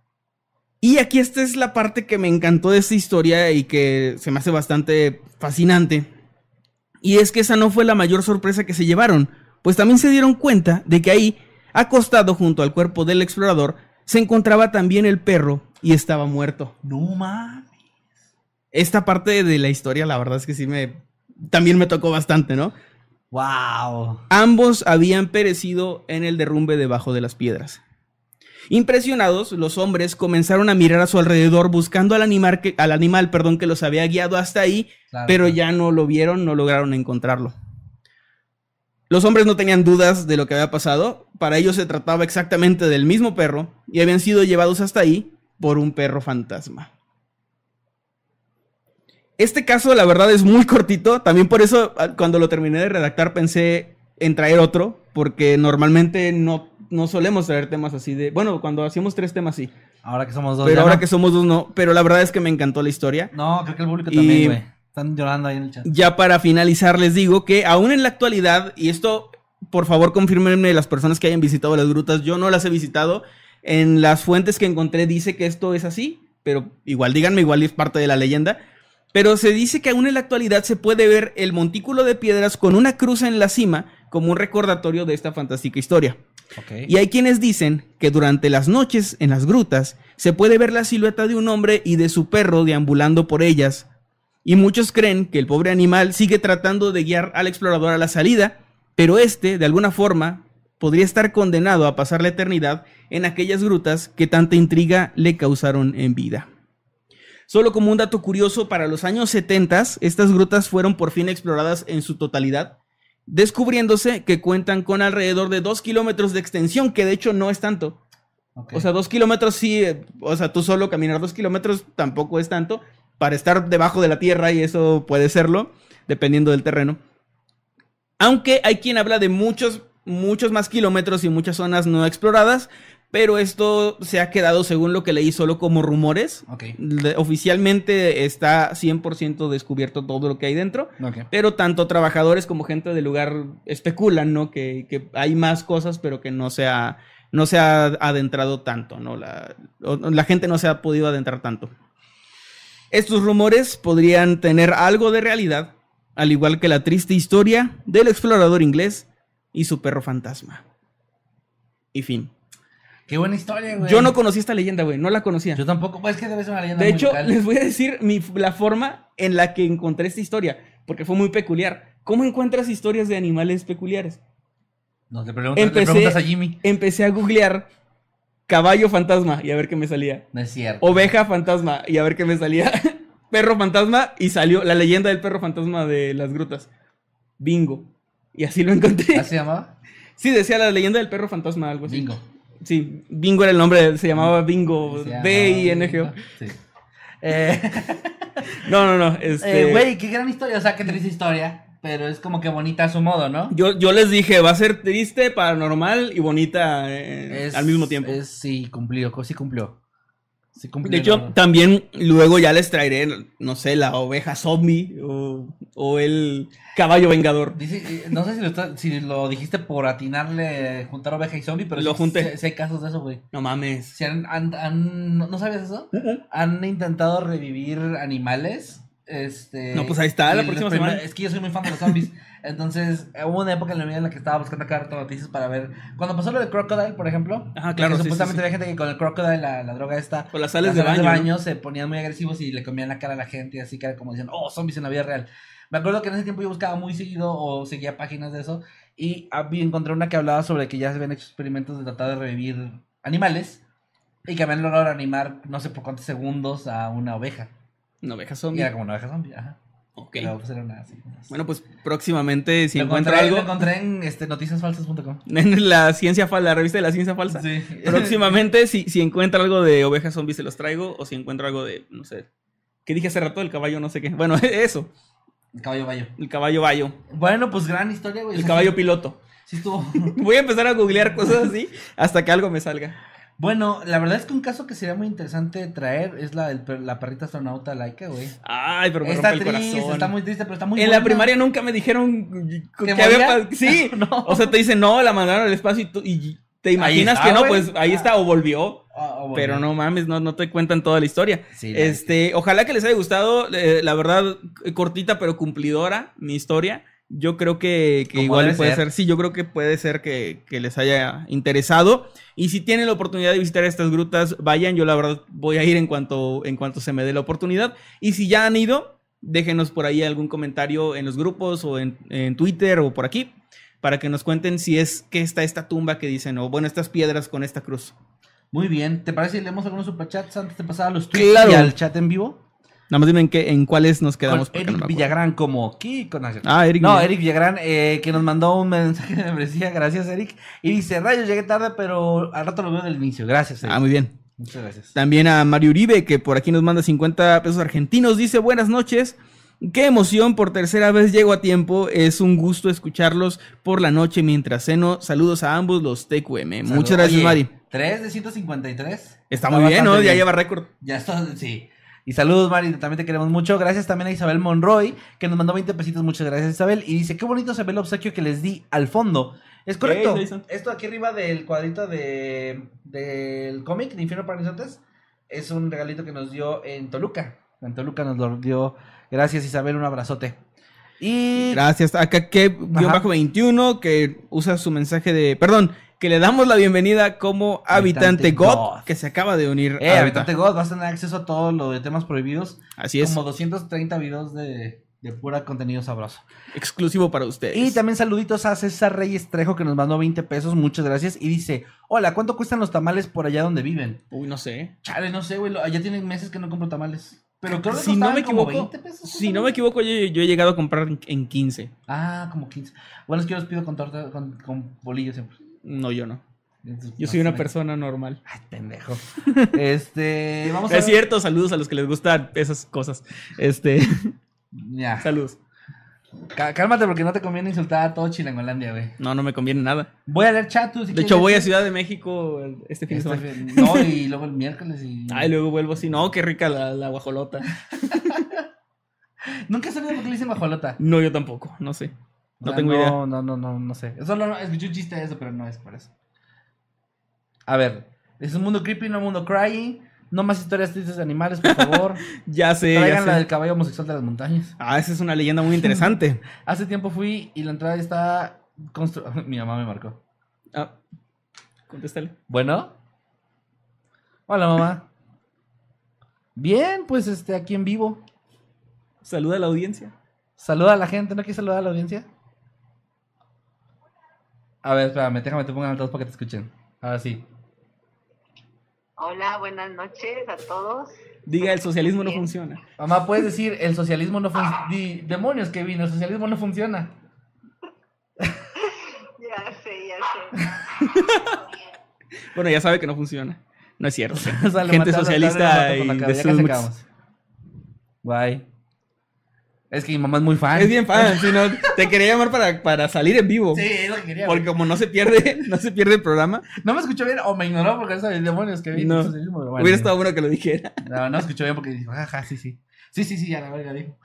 Y aquí esta es la parte que me encantó de esta historia y que se me hace bastante fascinante. Y es que esa no fue la mayor sorpresa que se llevaron, pues también se dieron cuenta de que ahí, acostado junto al cuerpo del explorador, se encontraba también el perro y estaba muerto. No mames. Esta parte de la historia, la verdad es que sí me. También me tocó bastante, ¿no? Wow. Ambos habían perecido en el derrumbe debajo de las piedras. Impresionados, los hombres comenzaron a mirar a su alrededor buscando al animal que, al animal, perdón, que los había guiado hasta ahí, Claro, pero claro. ya no lo vieron, no lograron encontrarlo. Los hombres no tenían dudas de lo que había pasado, para ellos se trataba exactamente del mismo perro y habían sido llevados hasta ahí por un perro fantasma. Este caso, la verdad, es muy cortito. También por eso, ah, cuando lo terminé de redactar, pensé en traer otro, porque normalmente no, no solemos traer temas así de. Bueno, cuando hacíamos tres temas sí, Ahora que somos dos. pero ahora no. que somos dos no. Pero la verdad es que me encantó la historia. No, creo que el público Y- también, güey. Están llorando ahí en el chat. Ya para finalizar, les digo que aún en la actualidad, y esto, por favor, confirmenme las personas que hayan visitado las grutas, yo no las he visitado. En las fuentes que encontré dice que esto es así, pero igual díganme, igual es parte de la leyenda. Pero se dice que aún en la actualidad se puede ver el montículo de piedras con una cruz en la cima como un recordatorio de esta fantástica historia. Y hay quienes dicen que durante las noches en las grutas se puede ver la silueta de un hombre y de su perro deambulando por ellas. Y muchos creen que el pobre animal sigue tratando de guiar al explorador a la salida, pero este, de alguna forma, podría estar condenado a pasar la eternidad en aquellas grutas que tanta intriga le causaron en vida. Solo como un dato curioso, para los años 70, estas grutas fueron por fin exploradas en su totalidad, descubriéndose que cuentan con alrededor de 2 kilómetros de extensión, que de hecho no es tanto. ok. O sea, 2 kilómetros sí, eh, o sea, tú solo caminar 2 kilómetros tampoco es tanto, para estar debajo de la tierra y eso puede serlo, dependiendo del terreno. Aunque hay quien habla de muchos, muchos más kilómetros y muchas zonas no exploradas, pero esto se ha quedado, según lo que leí, solo como rumores. Oficialmente está 100% descubierto todo lo que hay dentro. Pero tanto trabajadores como gente del lugar especulan, ¿no? Que, que hay más cosas, pero que no se ha, no se ha adentrado tanto, ¿no? La, la gente no se ha podido adentrar tanto. Estos rumores podrían tener algo de realidad, al igual que la triste historia del explorador inglés y su perro fantasma. Y fin. Qué buena historia, güey. Yo no conocí esta leyenda, güey, no la conocía. Yo tampoco. Pues es que debe ser una leyenda De hecho, local. les voy a decir mi- la forma en la que encontré esta historia, porque fue muy peculiar. ¿Cómo encuentras historias de animales peculiares? No, le preguntas, le Empecé, preguntas a Jimmy. empecé a googlear caballo fantasma y a ver qué me salía. No es cierto. Oveja fantasma y a ver qué me salía. perro fantasma y salió la leyenda del perro fantasma de las grutas. Bingo. Y así lo encontré. ¿Así se llamaba? Sí, decía la leyenda del perro fantasma, algo así. Bingo. Sí, Bingo era el nombre, se llamaba Bingo. B-I-N-G-O. Sí. Eh, No, no, no. Este... eh, Güey, qué gran historia. O sea, qué triste historia. Pero es como que bonita a su modo, ¿no? Yo, yo les dije, va a ser triste, paranormal y bonita eh, Es- al mismo tiempo. es- sí, cumplió. Sí cumplió. De hecho, también luego ya les traeré, no sé, la oveja zombie o, o el caballo vengador. Dice, eh, no sé si lo, está- si lo dijiste por atinarle juntar oveja y zombie, pero Lo sí- sí hay casos de eso, güey. No mames. Si han, han- han- ¿no, sabías eso? Han intentado revivir animales. Este, No, pues ahí está, la próxima primer- semana. Es que yo soy muy fan de los zombies. Entonces, eh, hubo una época en la vida en la que estaba buscando cada rato noticias para ver. Cuando pasó lo de Crocodile, por ejemplo. Ajá, de claro, que sí, sí, supuestamente sí. había gente que con el Crocodile, la, la droga esta. O las sales las de baño, ¿no? se ponían muy agresivos y le comían la cara a la gente. Y así que era como decían, oh, zombies en la vida real. Me acuerdo que en ese tiempo yo buscaba muy seguido o seguía páginas de eso. Y encontré una que hablaba sobre que ya se habían hecho experimentos de tratar de revivir animales. Y que habían logrado animar no sé por cuántos segundos a una oveja. Una oveja Y zombie. era como una oveja zombie, ajá. Ok. Pero, pues, era una así, unas- Bueno, pues próximamente, si lo encuentro encontré, algo lo encontré en este, noticiasfalsas.com. en la ciencia falsa, la revista de la ciencia falsa. Sí. Próximamente, si, si encuentro algo de ovejas zombies, se los traigo. O si encuentro algo de, no sé, ¿Qué dije hace rato? El caballo no sé qué. Bueno, eso. El caballo bayo. El caballo bayo. Bueno, pues gran historia, güey. El caballo piloto. Sí estuvo. Voy a empezar a googlear cosas así hasta que algo me salga. Bueno, la verdad es que un caso que sería muy interesante traer es la, la perrita astronauta Laika, güey. Ay, pero me Está rompe el triste, corazón. está muy triste, pero está muy en la primaria nunca me dijeron que, ¿Que había Sí, No. o sea, te dicen, no, la mandaron al espacio y, tú- y te imaginas está, que no, güey. pues ahí Ah. está, o volvió. Ah, ah, bueno. Pero no mames, no, no te cuentan toda la historia. Sí, este, ojalá que les haya gustado, eh, la verdad, cortita pero cumplidora mi historia. Yo creo que, que igual puede ser. ser. sí, yo creo que puede ser que, que les haya interesado. Y si tienen la oportunidad de visitar estas grutas, vayan, yo la verdad voy a ir en cuanto, en cuanto se me dé la oportunidad. Y si ya han ido, déjenos por ahí algún comentario en los grupos o en, en Twitter o por aquí, para que nos cuenten si es que está esta tumba que dicen, o bueno, estas piedras con esta cruz. Muy bien, ¿te parece si leemos algunos superchats antes de pasar a los tweets Claro. y al chat en vivo? Nada más dime en, qué, en cuáles nos Con quedamos. porque Eric no. Villagrán como Kiko. No, Ah, Eric No. Eric Villagrán, eh, que nos mandó un mensaje de membresía. Gracias, Eric. Y dice, rayos, llegué tarde, pero al rato lo veo del inicio. Gracias, Eric. Ah, muy bien. Muchas gracias. También a Mario Uribe, que por aquí nos manda 50 pesos argentinos. Dice, buenas noches. Qué emoción, por tercera vez llego a tiempo. Es un gusto escucharlos por la noche mientras ceno. Saludos a ambos los TQM. Muchas gracias, Oye, Mari. 3 de 153. Está muy bien, ¿no? Ya lleva récord. Ya está, sí. Y saludos, Mari, también te queremos mucho. Gracias también a Isabel Monroy, que nos mandó 20 pesitos. Muchas gracias, Isabel. Y dice, qué bonito se ve el obsequio que les di al fondo. Es correcto. Esto aquí arriba del cuadrito de del cómic de Infierno para Inocentes es un regalito que nos dio en Toluca. En Toluca nos lo dio. Gracias, Isabel, un abrazote. Y Gracias. Acá que bajo 21, que usa su mensaje de. Perdón, que le damos la bienvenida como habitante, Habitante God, God. que se acaba de unir. Eh, a- Habitante God, vas a tener acceso a todo lo de temas prohibidos. Así es. Como 230 videos de, de pura contenido sabroso. Exclusivo para ustedes. Y también saluditos a César Reyes Trejo que nos mandó 20 pesos, muchas gracias. Y dice, hola, ¿cuánto cuestan los tamales por allá donde viven? Uy, no sé. Chale, no sé, güey, allá tienen meses que no compro tamales. Pero creo que Si no me equivoco, 20 pesos. si no me equivoco, yo, yo he llegado a comprar en- en 15. Ah, como 15. Bueno, es que yo los pido con torta, con, con bolillos siempre. No, yo no. Entonces, Yo soy una persona normal. Ay, pendejo. este, vamos a Es cierto, saludos a los que les gustan esas cosas. Este, Ya. saludos. Cá- Cálmate porque no te conviene insultar a todo Chilangolandia, güey. No, no me conviene nada. Voy a leer chat, tú, si De quieres hecho, voy a leer. Ciudad de México el- este fin de Este semana. No, y luego el miércoles y... Ay, luego vuelvo así. No, qué rica la, la guajolota. Nunca he sabido por qué le dicen guajolota. No, yo tampoco, no sé. O No sea, tengo no, idea. No, no, no, no sé. Solo no, escuché un chiste de eso, pero no es por eso. A ver, es un mundo creepy, no un mundo crying. No más historias tristes de animales, por favor. Ya sé, ya Traigan la del caballo homosexual de las montañas. Ah, esa es una leyenda muy interesante. Hace tiempo fui y la entrada está construida. Mi mamá me marcó. Ah, contéstale. Bueno. Hola, mamá. Bien, pues este, aquí en vivo. Saluda a la audiencia. Saluda a la gente, ¿no quieres saludar a la audiencia? A ver, espérame, déjame te pongan altavoz para que te escuchen. Ahora sí. Hola, buenas noches a todos. Diga, el socialismo no Bien. funciona. Mamá, puedes decir, el socialismo no funciona. Demonios, Kevin, el socialismo no funciona. Ya sé, ya sé. Bueno, ya sabe que no funciona. No es cierto. Gente socialista y de sus. Bye. Es que mi mamá es muy fan. Es bien fan, si no, te quería llamar para, para salir en vivo. Sí, es lo que quería. Porque como no se pierde, no se pierde el programa, No me escuchó bien o me ignoró porque eso de demonios que vi. No. el bueno. hubiera estado bueno que lo dijera. No, no escuchó bien porque dijo, jaja, sí, sí. Sí, sí, sí, ya la verga dijo.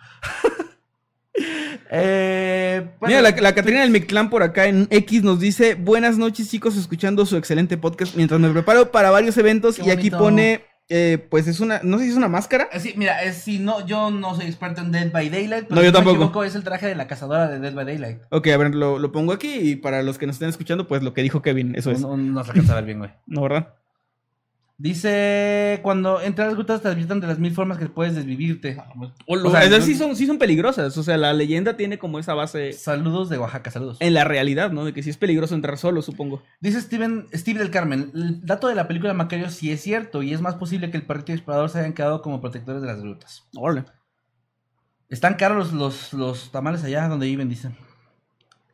eh, bueno, Mira, la, la Catrina del Mictlán por acá en X nos dice: Buenas noches, chicos, escuchando su excelente podcast mientras me preparo para varios eventos. Y aquí pone, eh, pues es una, no sé si es una máscara. eh, Sí, mira, es, si no, yo no soy experto en Dead by Daylight, pero No, si yo no tampoco. me equivoco, es el traje de la cazadora de Dead by Daylight. Ok, a ver, lo, lo pongo aquí y para los que nos estén escuchando, pues lo que dijo Kevin, eso es. No, no se alcanza a ver bien, güey. ¿No, verdad? Dice, cuando entras a las grutas te advierten de las mil formas que puedes desvivirte. O, lo- O sea, esas sí son, sí son peligrosas. O sea, la leyenda tiene como esa base Saludos de Oaxaca, saludos. en la realidad, ¿no? De que sí es peligroso entrar solo, supongo. Dice Steven, Steve del Carmen, el dato de la película Macario sí es cierto y es más posible que el perrito y el explorador se hayan quedado como protectores de las grutas. Órale. Están caros los, los, los tamales allá donde viven, dicen.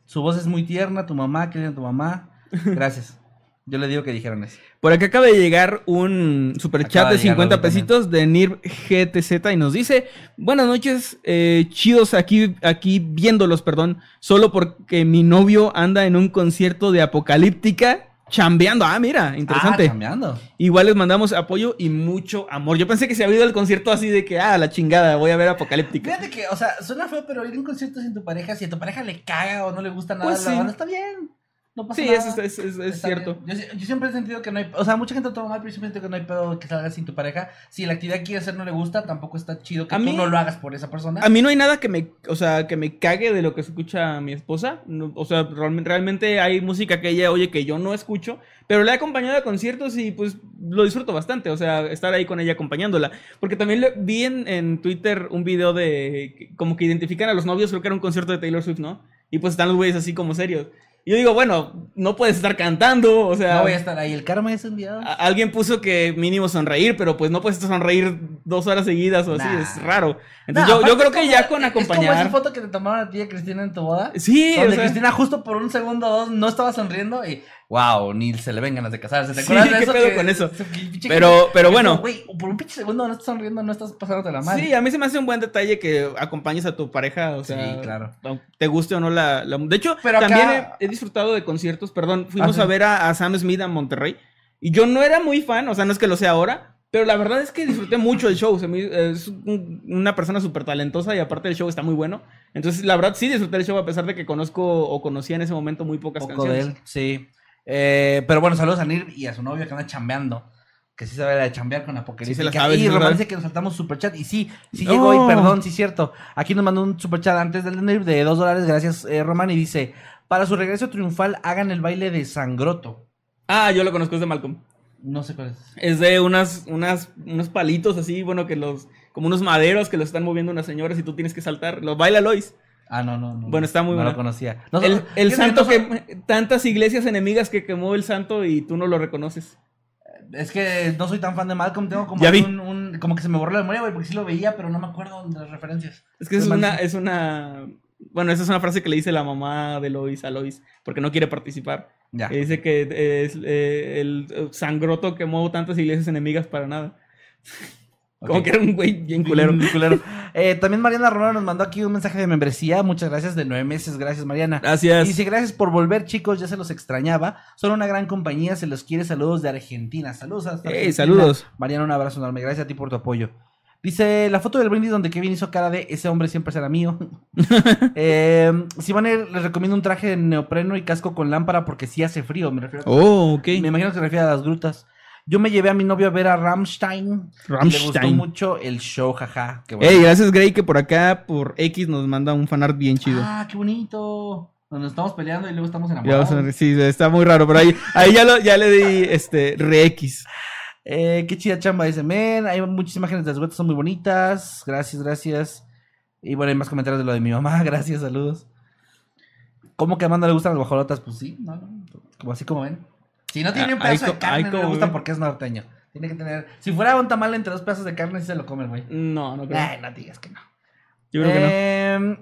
Su voz es muy tierna, tu mamá, que tu mamá. Gracias. Yo le digo que dijeron eso. Por acá acaba de llegar un superchat Acaba de de llegar 50 algo también. pesitos de NIRV GTZ y nos dice, buenas noches, eh, chidos aquí, aquí viéndolos, perdón, solo porque mi novio anda en un concierto de Apocalíptica chambeando. Ah, mira, interesante. Ah, cambiando. Igual les mandamos apoyo y mucho amor. Yo pensé que se había ido al concierto así de que, ah, la chingada, voy a ver Apocalíptica. Fíjate que, o sea, suena feo, pero ir a un concierto sin tu pareja, si a tu pareja le caga o no le gusta nada, Pues la sí. banda está bien. No pasa Sí, nada. eso es, es- es- cierto. Yo, yo siempre he sentido que no hay. O sea, mucha gente lo toma mal, pero yo siempre he sentido que no hay pedo que salgas sin tu pareja. Si la actividad que quieres hacer no le gusta, tampoco está chido que A tú mí- no lo hagas por esa persona. A mí no hay nada que me, o sea, que me cague de lo que escucha mi esposa. No, o sea, realmente, realmente hay música que ella oye que yo no escucho, pero la he acompañado a conciertos y pues lo disfruto bastante. O sea, estar ahí con ella acompañándola. Porque también le- vi en, en Twitter un video de como que identifican a los novios, creo que era un concierto de Taylor Swift, ¿no? Y pues están los güeyes así como serios. Y yo digo, bueno, no puedes estar cantando, o sea... no voy a estar ahí. El karma es un día. Alguien puso que mínimo sonreír, pero pues no puedes sonreír dos horas seguidas o así, es raro. Entonces yo, yo creo que como- ya con Es como esa acompañar... foto que te tomaron a ti y a Cristina en tu boda. Sí, Donde o sea- Cristina justo por un segundo o dos no estaba sonriendo y wow, ni se le ven ganas de casarse. ¿Te Sí, acuerdas de ¿qué eso? pedo que- con eso? que Pero- pero bueno. Güey, por un pinche segundo no estás sonriendo, no estás pasándote la madre. Sí, a mí se me hace un buen detalle que acompañes a tu pareja, o sea, Sí, claro. te guste o no la... la- De hecho, Pero acá- también he, he disfrutado de conciertos, perdón, fuimos a ver a, a Sam Smith a Monterrey y yo no era muy fan, o sea, no es que lo sea ahora, pero la verdad es que disfruté mucho el show, es un- una persona súper talentosa y aparte el show está muy bueno, entonces la verdad sí disfruté el show a pesar de que conozco o conocía en ese momento muy pocas poco de canciones. él, sí. Eh, pero bueno, saludos a Nir y a su novio que anda chambeando. Que sí sabe la de chambear con Apocalipsis. Sí se la sabe, sí y Román dice que nos saltamos superchat. Y sí, sí llegó y perdón, sí cierto. Aquí nos mandó un superchat antes del Nir de dos dólares. Gracias, eh, Román. Y dice: Para su regreso triunfal, hagan el baile de Sangroto. Ah, yo lo conozco, es de Malcolm. No sé cuál es. Es de unas, unas, unos palitos así, bueno, que los, como unos maderos que los están moviendo unas señoras y tú tienes que saltar. Lo baila Lois. Ah, no, no, no. Bueno, está muy no buena. lo conocía. No, el no, el santo no que, tantas iglesias enemigas que quemó el santo y tú no lo reconoces. Es que no soy tan fan de Malcolm. Tengo como un, un- Como que se me borró la memoria, güey, porque sí lo veía, pero no me acuerdo de las referencias. Es que es una, es una, bueno, esa es una frase que le dice la mamá de Lois a Lois, porque no quiere participar. Ya. Y dice que es, eh, el sangroto quemó tantas iglesias enemigas para nada. Como que era un güey bien culero. Culero. Eh, también Mariana Romero nos mandó aquí un mensaje de membresía. Muchas gracias, de nueve meses. Gracias, Mariana. Gracias. Y dice, gracias por volver, chicos. Ya se los extrañaba. Son una gran compañía. Se los quiere. Saludos de Argentina. Saludos hasta Ey, Argentina. saludos. Mariana, un abrazo enorme. Gracias a ti por tu apoyo. Dice la foto del brindis donde Kevin hizo cara de ese hombre siempre será mío. eh, si van a ir, les recomiendo un traje de neopreno y casco con lámpara porque sí hace frío. Me refiero a Oh, ok. me imagino que se refiere a las grutas. Yo me llevé a mi novio a ver a Rammstein. Le gustó Rammstein. mucho el show, jaja. Qué bueno. Ey, gracias Grey que por acá, por X, nos manda un fanart bien chido. Ah, qué bonito. Nos estamos peleando y luego estamos Ya enamorados. vamos a ver, sí, está muy raro, pero ahí, ahí ya, lo, ya le di este re X. Eh, qué chida chamba dice, men. Hay muchas imágenes de las grutas, son muy bonitas. Gracias, gracias. Y bueno, hay más comentarios de lo de mi mamá. Gracias, saludos. ¿Cómo que a Amanda le gustan las guajolotas? Pues sí, no, como así como ven. Si no tiene un Ah, hay pedazo de carne, no le gusta porque es norteño. Tiene que tener. Si fuera un tamal entre dos pedazos de carne, sí se lo come güey. No, no creo. Ay, no digas que no. Yo creo que no. Eh,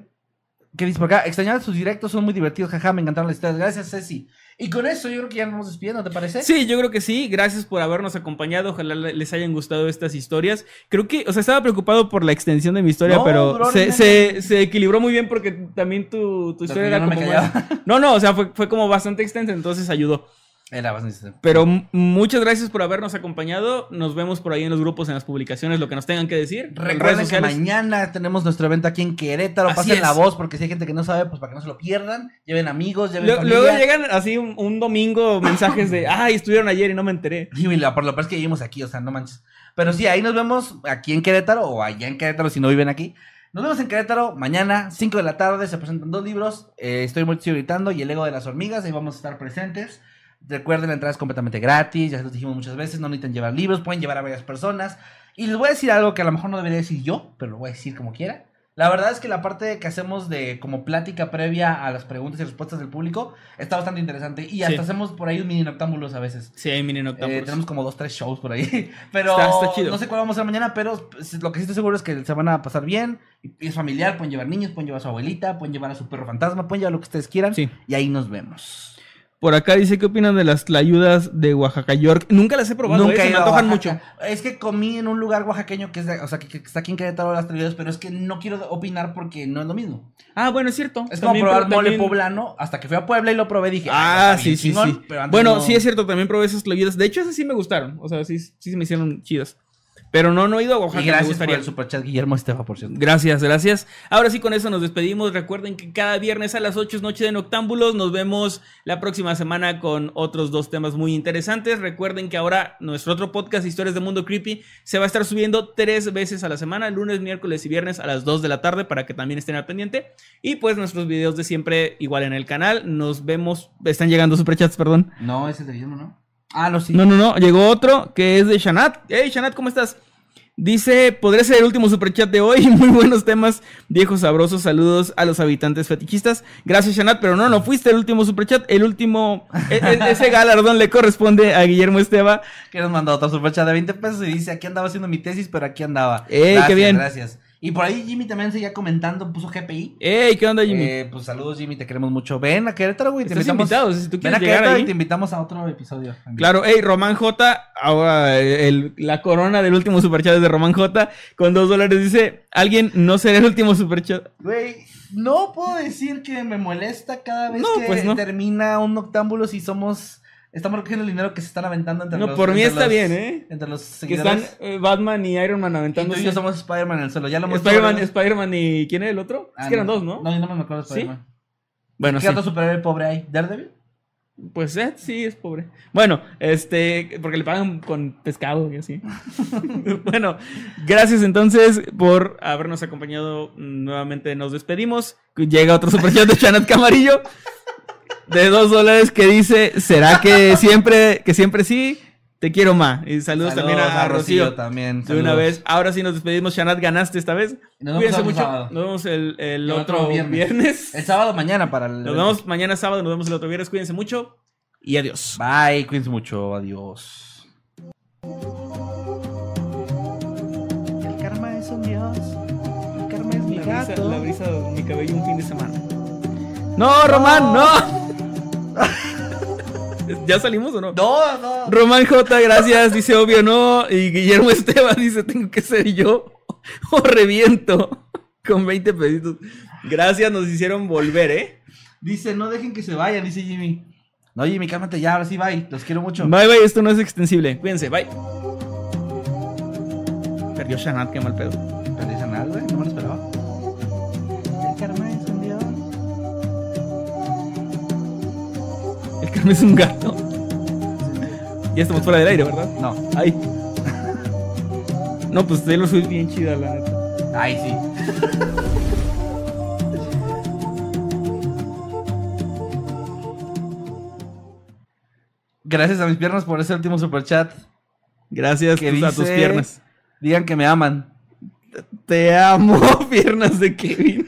¿Qué dice por acá? Extrañaba sus directos, son muy divertidos, jaja, me encantaron las historias. Gracias, Ceci. Y con eso yo creo que ya nos vamos despidiendo, ¿te parece? Sí, yo creo que sí. Gracias por habernos acompañado. Ojalá le- les hayan gustado estas historias. Creo que, o sea, estaba preocupado por la extensión de mi historia, No, pero bro, se, no, se, se equilibró muy bien porque también tu, tu historia era como más- No, no, o sea, fue, fue como bastante extensa, entonces ayudó. Era bastante. Pero muchas gracias por habernos acompañado. Nos vemos por ahí en los grupos, en las publicaciones, lo que nos tengan que decir. Recuerden que mañana tenemos nuestro evento aquí en Querétaro. Así Pasen es. la voz porque si hay gente que no sabe, pues para que no se lo pierdan. Lleven amigos, lleven familia. Luego llegan así un, un domingo mensajes de, ay, estuvieron ayer y no me enteré. Y la- por lo peor es que vivimos aquí, o sea, no manches. Pero sí, ahí nos vemos aquí en Querétaro o allá en Querétaro si no viven aquí. Nos vemos en Querétaro mañana, 5 de la tarde, se presentan dos libros. eh, Estoy muy gritando y El ego de las hormigas, ahí vamos a estar presentes. Recuerden, la entrada es completamente gratis, ya se los dijimos muchas veces, no necesitan llevar libros, pueden llevar a varias personas. Y les voy a decir algo que a lo mejor no debería decir yo, pero lo voy a decir como quiera. La verdad es que la parte que hacemos de como plática previa a las preguntas y respuestas del público está bastante interesante. Y hasta Sí. hacemos por ahí un mini noctámbulos a veces. Sí, hay mini Eh, noctámbulos. tenemos como dos, tres shows por ahí. Pero Está- está chido. no sé cuál vamos a hacer mañana, pero lo que sí estoy seguro es que se van a pasar bien. Y es familiar, pueden llevar niños, pueden llevar a su abuelita, pueden llevar a su perro fantasma, pueden llevar lo que ustedes quieran. Sí. Y ahí nos vemos. Por acá dice, ¿qué opinan de las tlayudas de Oaxaca York? Nunca las he probado, Nunca eh, he se me antojan mucho. Es que comí en un lugar oaxaqueño que es de- o sea, que, que está aquí en Querétaro las trillas, pero es que no quiero opinar porque no es lo mismo. Ah, bueno, es cierto. Es como probar mole también- poblano, hasta que fui a Puebla y lo probé dije, Ah, sí, sí, chingón", sí. pero antes Bueno, no- sí es cierto, también probé esas tlayudas. De hecho, esas sí me gustaron. O sea, sí, sí se me hicieron chidas. Pero no, no he ido a Oaxaca, Y me gracias por gustaría. el superchat Guillermo Estefa, por cierto. Gracias, gracias. Ahora sí, con eso nos despedimos. Recuerden que cada viernes a las 8 es Noche de Noctámbulos. Nos vemos la próxima semana con otros dos temas muy interesantes. Recuerden que ahora nuestro otro podcast, Historias de Mundo Creepy, se va a estar subiendo tres veces a la semana, lunes, miércoles y viernes a las 2 de la tarde, para que también estén al pendiente. Y pues nuestros videos de siempre igual en el canal. Nos vemos. Están llegando superchats, perdón. No, ese es de Guillermo, ¿no? Ah, no, sí. No, no, no. Llegó otro que es de Shanat. Hey, Shanat, ¿cómo estás? Dice, podría ser el último superchat de hoy. Muy buenos temas, viejos sabrosos. Saludos a los habitantes fetichistas. Gracias, Shanat, pero no, no fuiste el último superchat. El último, e- e- ese galardón le corresponde a Guillermo Esteba. Que nos mandó otro superchat de 20 pesos y dice, aquí andaba haciendo mi tesis, pero aquí andaba. Ey, qué Gracias, bien. Gracias. Y por ahí Jimmy también seguía comentando, puso GPI. Hey, ¿qué onda, Jimmy? Eh, pues saludos Jimmy, te queremos mucho. Ven a Querétaro, güey. te Estás invitamos- invitado, si tú Ven quieres a llegar Querétaro ahí. y te invitamos a otro episodio. Claro, hey, Román J, ahora el- la corona del último superchat es de Román J, con dos dólares dice, alguien no será el último superchat. Güey, no puedo decir que me molesta cada vez No, que pues no. termina un noctámbulo si somos... Estamos recogiendo el dinero que se están aventando entre No, los... por mí está los- bien, ¿eh? Entre los Que están seguidores. eh, Batman y Iron Man Y tú aventándose. y yo somos Spider-Man en el suelo. Ya lo hemos Spider-Man, Spider-Man y ¿quién era el otro? Ah, es que eran dos, ¿no? No, yo no me acuerdo de ¿Sí? Spider-Man. Bueno, ¿Qué sí. otro superhéroe pobre hay? ¿Daredevil? Pues eh, sí, es pobre. Bueno, este, porque le pagan con pescado y así. bueno, gracias entonces por habernos acompañado nuevamente. Nos despedimos. Llega otro superchat de Chanat Camarillo de dos dólares que dice: ¿Será que siempre, que siempre sí? Te quiero más. Y saludos, también a, Rocío. también. De una vez. Ahora sí nos despedimos. Chanat, ganaste esta vez. Nos vemos Cuídense el mucho. sábado. Nos vemos el, el El otro viernes. El sábado mañana para el... Nos vemos mañana sábado. Nos vemos el otro viernes. Cuídense mucho. Y adiós. Bye, cuídense mucho. Adiós. El karma es un dios. El karma es mi La brisa, gato. la brisa de mi cabello un fin de semana. No, Román, no. ¿Ya salimos o no? No, no. Román J, gracias, dice obvio no. Y Guillermo Esteban dice, tengo que ser yo. O reviento. Con 20 peditos. Gracias, nos hicieron volver, ¿eh? Dice, no dejen que se vayan, dice Jimmy. No, Jimmy, cálmate ya, ahora sí, bye. Los quiero mucho. Bye, bye, esto no es extensible. Cuídense, bye. Perdió Shanat, qué mal pedo. El Carmen es un gato. Ya estamos fuera del aire, ¿verdad? No. Ay. No, pues Taylor Swift bien chida, la neta. Ay, sí. Gracias a mis piernas por ese último superchat. Gracias Que tus- a tus dice- piernas. Digan que me aman. Te amo, piernas de Kevin.